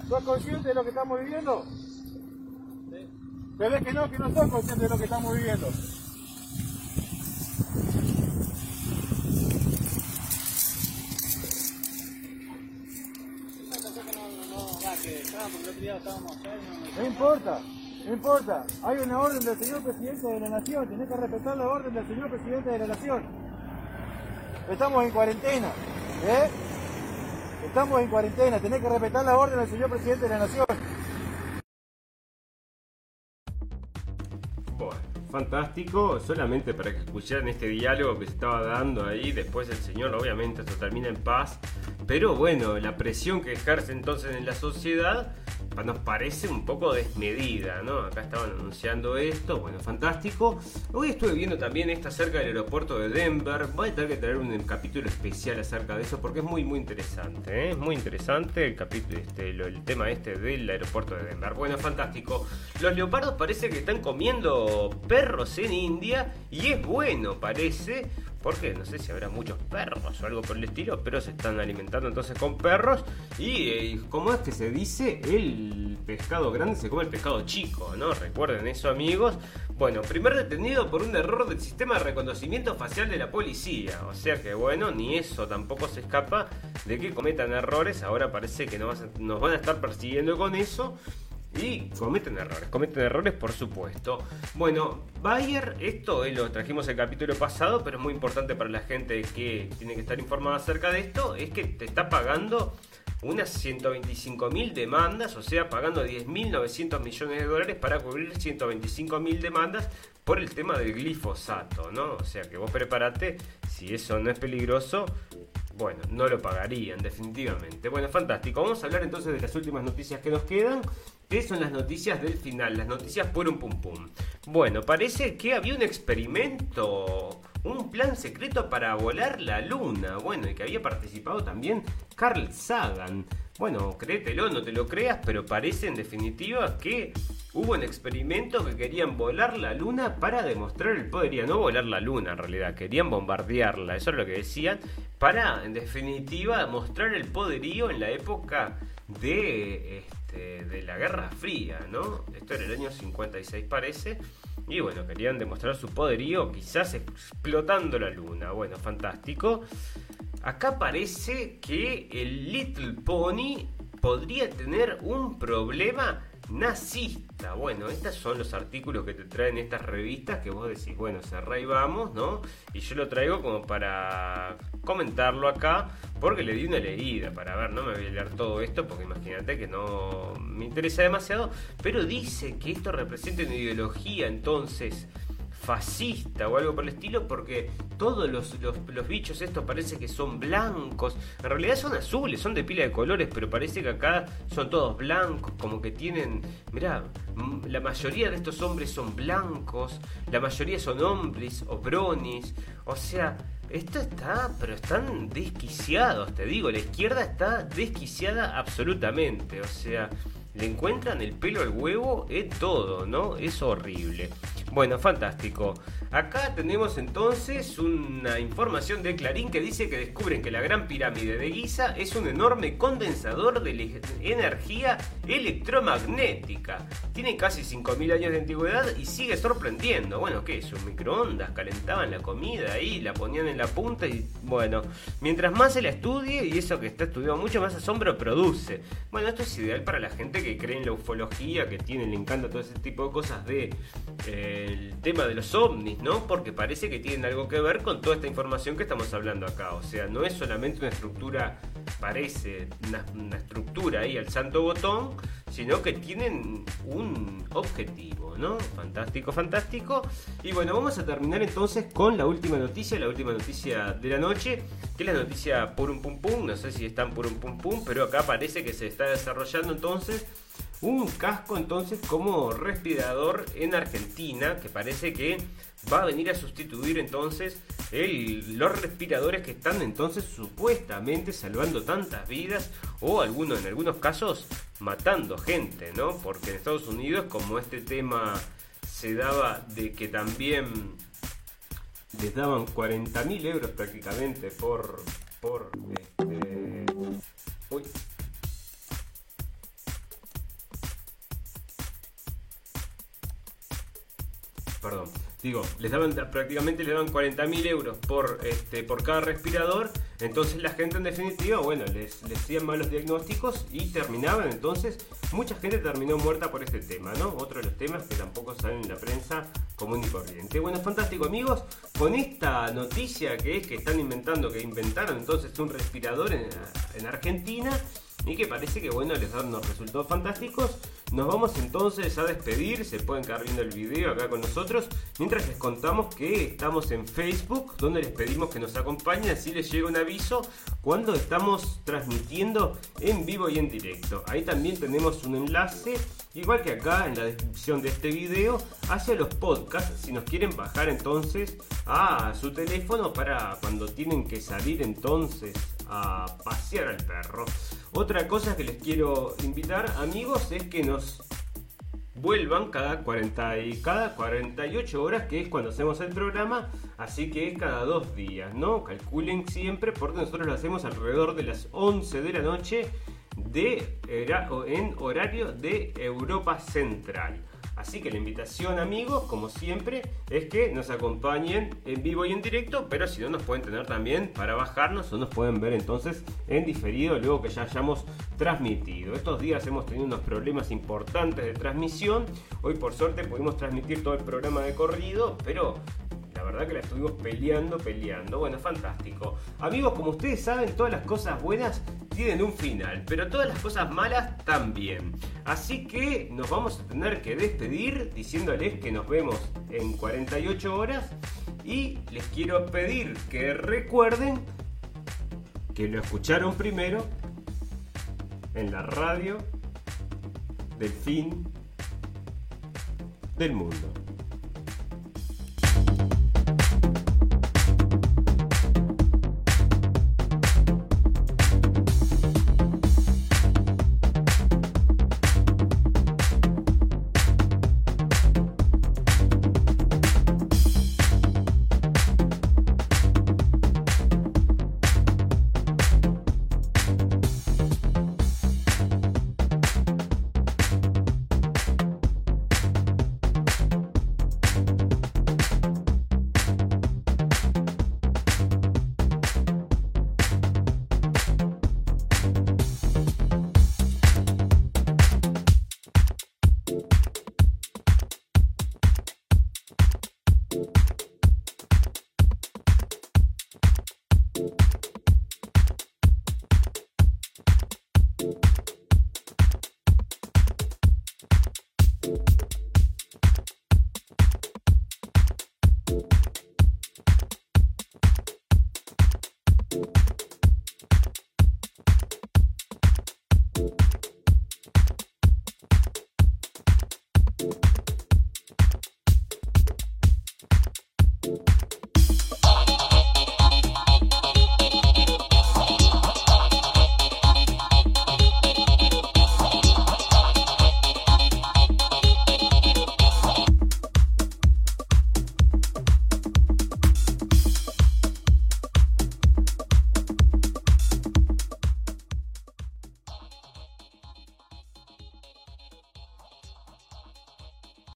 Speaker 2: ¿Sos consciente de lo que estamos viviendo? Sí. Pero que no, que no sos consciente de lo que estamos viviendo. No importa, no importa. Hay una orden del señor presidente de la nación. Tenés que respetar la orden del señor presidente de la nación. Estamos en cuarentena. ¿eh? Estamos en cuarentena, tenés que respetar la orden del señor presidente de la nación.
Speaker 1: Fantástico, solamente para que escucharan este diálogo que se estaba dando ahí, después el señor obviamente esto termina en paz, pero bueno, la presión que ejerce entonces en la sociedad nos parece un poco desmedida, ¿no? Acá estaban anunciando esto, bueno, fantástico. Hoy estuve viendo también esta acerca del aeropuerto de Denver. Voy a tener que traer un capítulo especial acerca de eso porque es muy, muy interesante, ¿eh? Es muy interesante el capítulo, este, el tema este del aeropuerto de Denver. Bueno, fantástico. Los leopardos parece que están comiendo perros en India y es bueno, parece porque no sé si habrá muchos perros o algo por el estilo, pero se están alimentando entonces con perros. Y eh, como es que se dice, el pescado grande se come el pescado chico, ¿no? Recuerden eso amigos. Bueno, primer detenido por un error del sistema de reconocimiento facial de la policía. O sea que bueno, ni eso tampoco se escapa de que cometan errores. Ahora parece que nos van a estar persiguiendo con eso. Y cometen errores, cometen errores por supuesto. Bueno, Bayer, esto lo trajimos el capítulo pasado, pero es muy importante para la gente que tiene que estar informada acerca de esto, es que te está pagando unas 125 mil demandas, o sea, pagando 10.900 millones de dólares para cubrir 125 mil demandas por el tema del glifosato, ¿no? O sea, que vos prepárate, si eso no es peligroso, bueno, no lo pagarían definitivamente. Bueno, fantástico. Vamos a hablar entonces de las últimas noticias que nos quedan. ¿Qué son las noticias del final? Las noticias por un pum pum. Bueno, parece que había un experimento, un plan secreto para volar la luna. Bueno, y que había participado también Carl Sagan. Bueno, créetelo, no te lo creas, pero parece en definitiva que hubo un experimento que querían volar la luna para demostrar el poderío. No volar la luna en realidad, querían bombardearla, eso es lo que decían, para en definitiva mostrar el poderío en la época de este, la Guerra Fría, ¿no? Esto era el año 56 parece. Y bueno, querían demostrar su poderío, quizás explotando la luna. Bueno, fantástico. Acá parece que el Little Pony podría tener un problema nazista. Bueno, estos son los artículos que te traen estas revistas que vos decís, bueno, cerrá y vamos, ¿no? Y yo lo traigo como para comentarlo acá, porque le di una leída para ver, no me voy a leer todo esto, porque imagínate que no me interesa demasiado, pero dice que esto representa una ideología, entonces fascista o algo por el estilo, porque todos los, los, bichos estos parece que son blancos. En realidad son azules, son de pila de colores, pero parece que acá son todos blancos, como que tienen... Mirá, la mayoría de estos hombres son blancos, la mayoría son hombres o bronis, o sea... Esto está, pero están desquiciados, te digo, la izquierda está desquiciada absolutamente, o sea, le encuentran el pelo al huevo en todo, ¿no? Es horrible. Bueno, fantástico. Acá tenemos entonces una información de Clarín que dice que descubren que la Gran Pirámide de Giza es un enorme condensador de energía electromagnética. Tiene casi 5.000 años de antigüedad y sigue sorprendiendo. Bueno, ¿qué es? Un microondas, calentaban la comida ahí, la ponían en la punta y bueno, mientras más se la estudie y eso que está estudiado mucho más asombro produce. Bueno, esto es ideal para la gente que cree en la ufología, que tiene, le encanta todo ese tipo de cosas de eh, el tema de los ovnis ¿no? Porque parece que tienen algo que ver con toda esta información que estamos hablando acá. O sea, no es solamente una estructura, parece una, estructura ahí al santo botón, sino que tienen un objetivo, ¿no? Fantástico, fantástico. Y bueno, vamos a terminar entonces con la última noticia, la última noticia de la noche, que es la noticia por un pum pum, no sé si están por un pum pum, pero acá parece que se está desarrollando entonces un casco entonces como respirador en Argentina, que parece que va a venir a sustituir entonces los respiradores que están entonces supuestamente salvando tantas vidas o algunos en algunos casos matando gente, ¿no? Porque en Estados Unidos como este tema se daba de que también les daban 40.000 euros prácticamente por por este, uy, perdón, digo, les daban prácticamente les daban 40.000 euros por, este, por cada respirador, Entonces la gente en definitiva, bueno, les, les hacían malos diagnósticos y terminaban entonces, mucha gente terminó muerta por este tema, ¿no? Otro de los temas que tampoco salen en la prensa común y corriente. Bueno, fantástico amigos, con esta noticia que es que están inventando, que inventaron entonces un respirador en, en Argentina, y que parece que bueno les dan unos resultados fantásticos. Nos vamos entonces a despedir, se pueden quedar viendo el video acá con nosotros, mientras les contamos que estamos en Facebook, donde les pedimos que nos acompañen, así les llega un aviso cuando estamos transmitiendo en vivo y en directo. Ahí también tenemos un enlace, igual que acá en la descripción de este video, hacia los podcasts, si nos quieren bajar entonces a su teléfono para cuando tienen que salir entonces a pasear al perro. Otra cosa que les quiero invitar, amigos, es que nos vuelvan cada 40 y cada 48 horas, que es cuando hacemos el programa, así que es cada dos días, ¿no? Calculen siempre, porque nosotros lo hacemos alrededor de las 11 de la noche de, en horario de Europa Central. Así que la invitación, amigos, como siempre, es que nos acompañen en vivo y en directo, pero si no nos pueden tener también para bajarnos o nos pueden ver entonces en diferido luego que ya hayamos transmitido. Estos días hemos tenido unos problemas importantes de transmisión. Hoy por suerte pudimos transmitir todo el programa de corrido, pero la verdad que la estuvimos peleando, peleando. Bueno, fantástico. Amigos, como ustedes saben, todas las cosas buenas tienen un final, pero todas las cosas malas también. Así que nos vamos a tener que despedir diciéndoles que nos vemos en 48 horas y les quiero pedir que recuerden que lo escucharon primero en la radio del fin del mundo.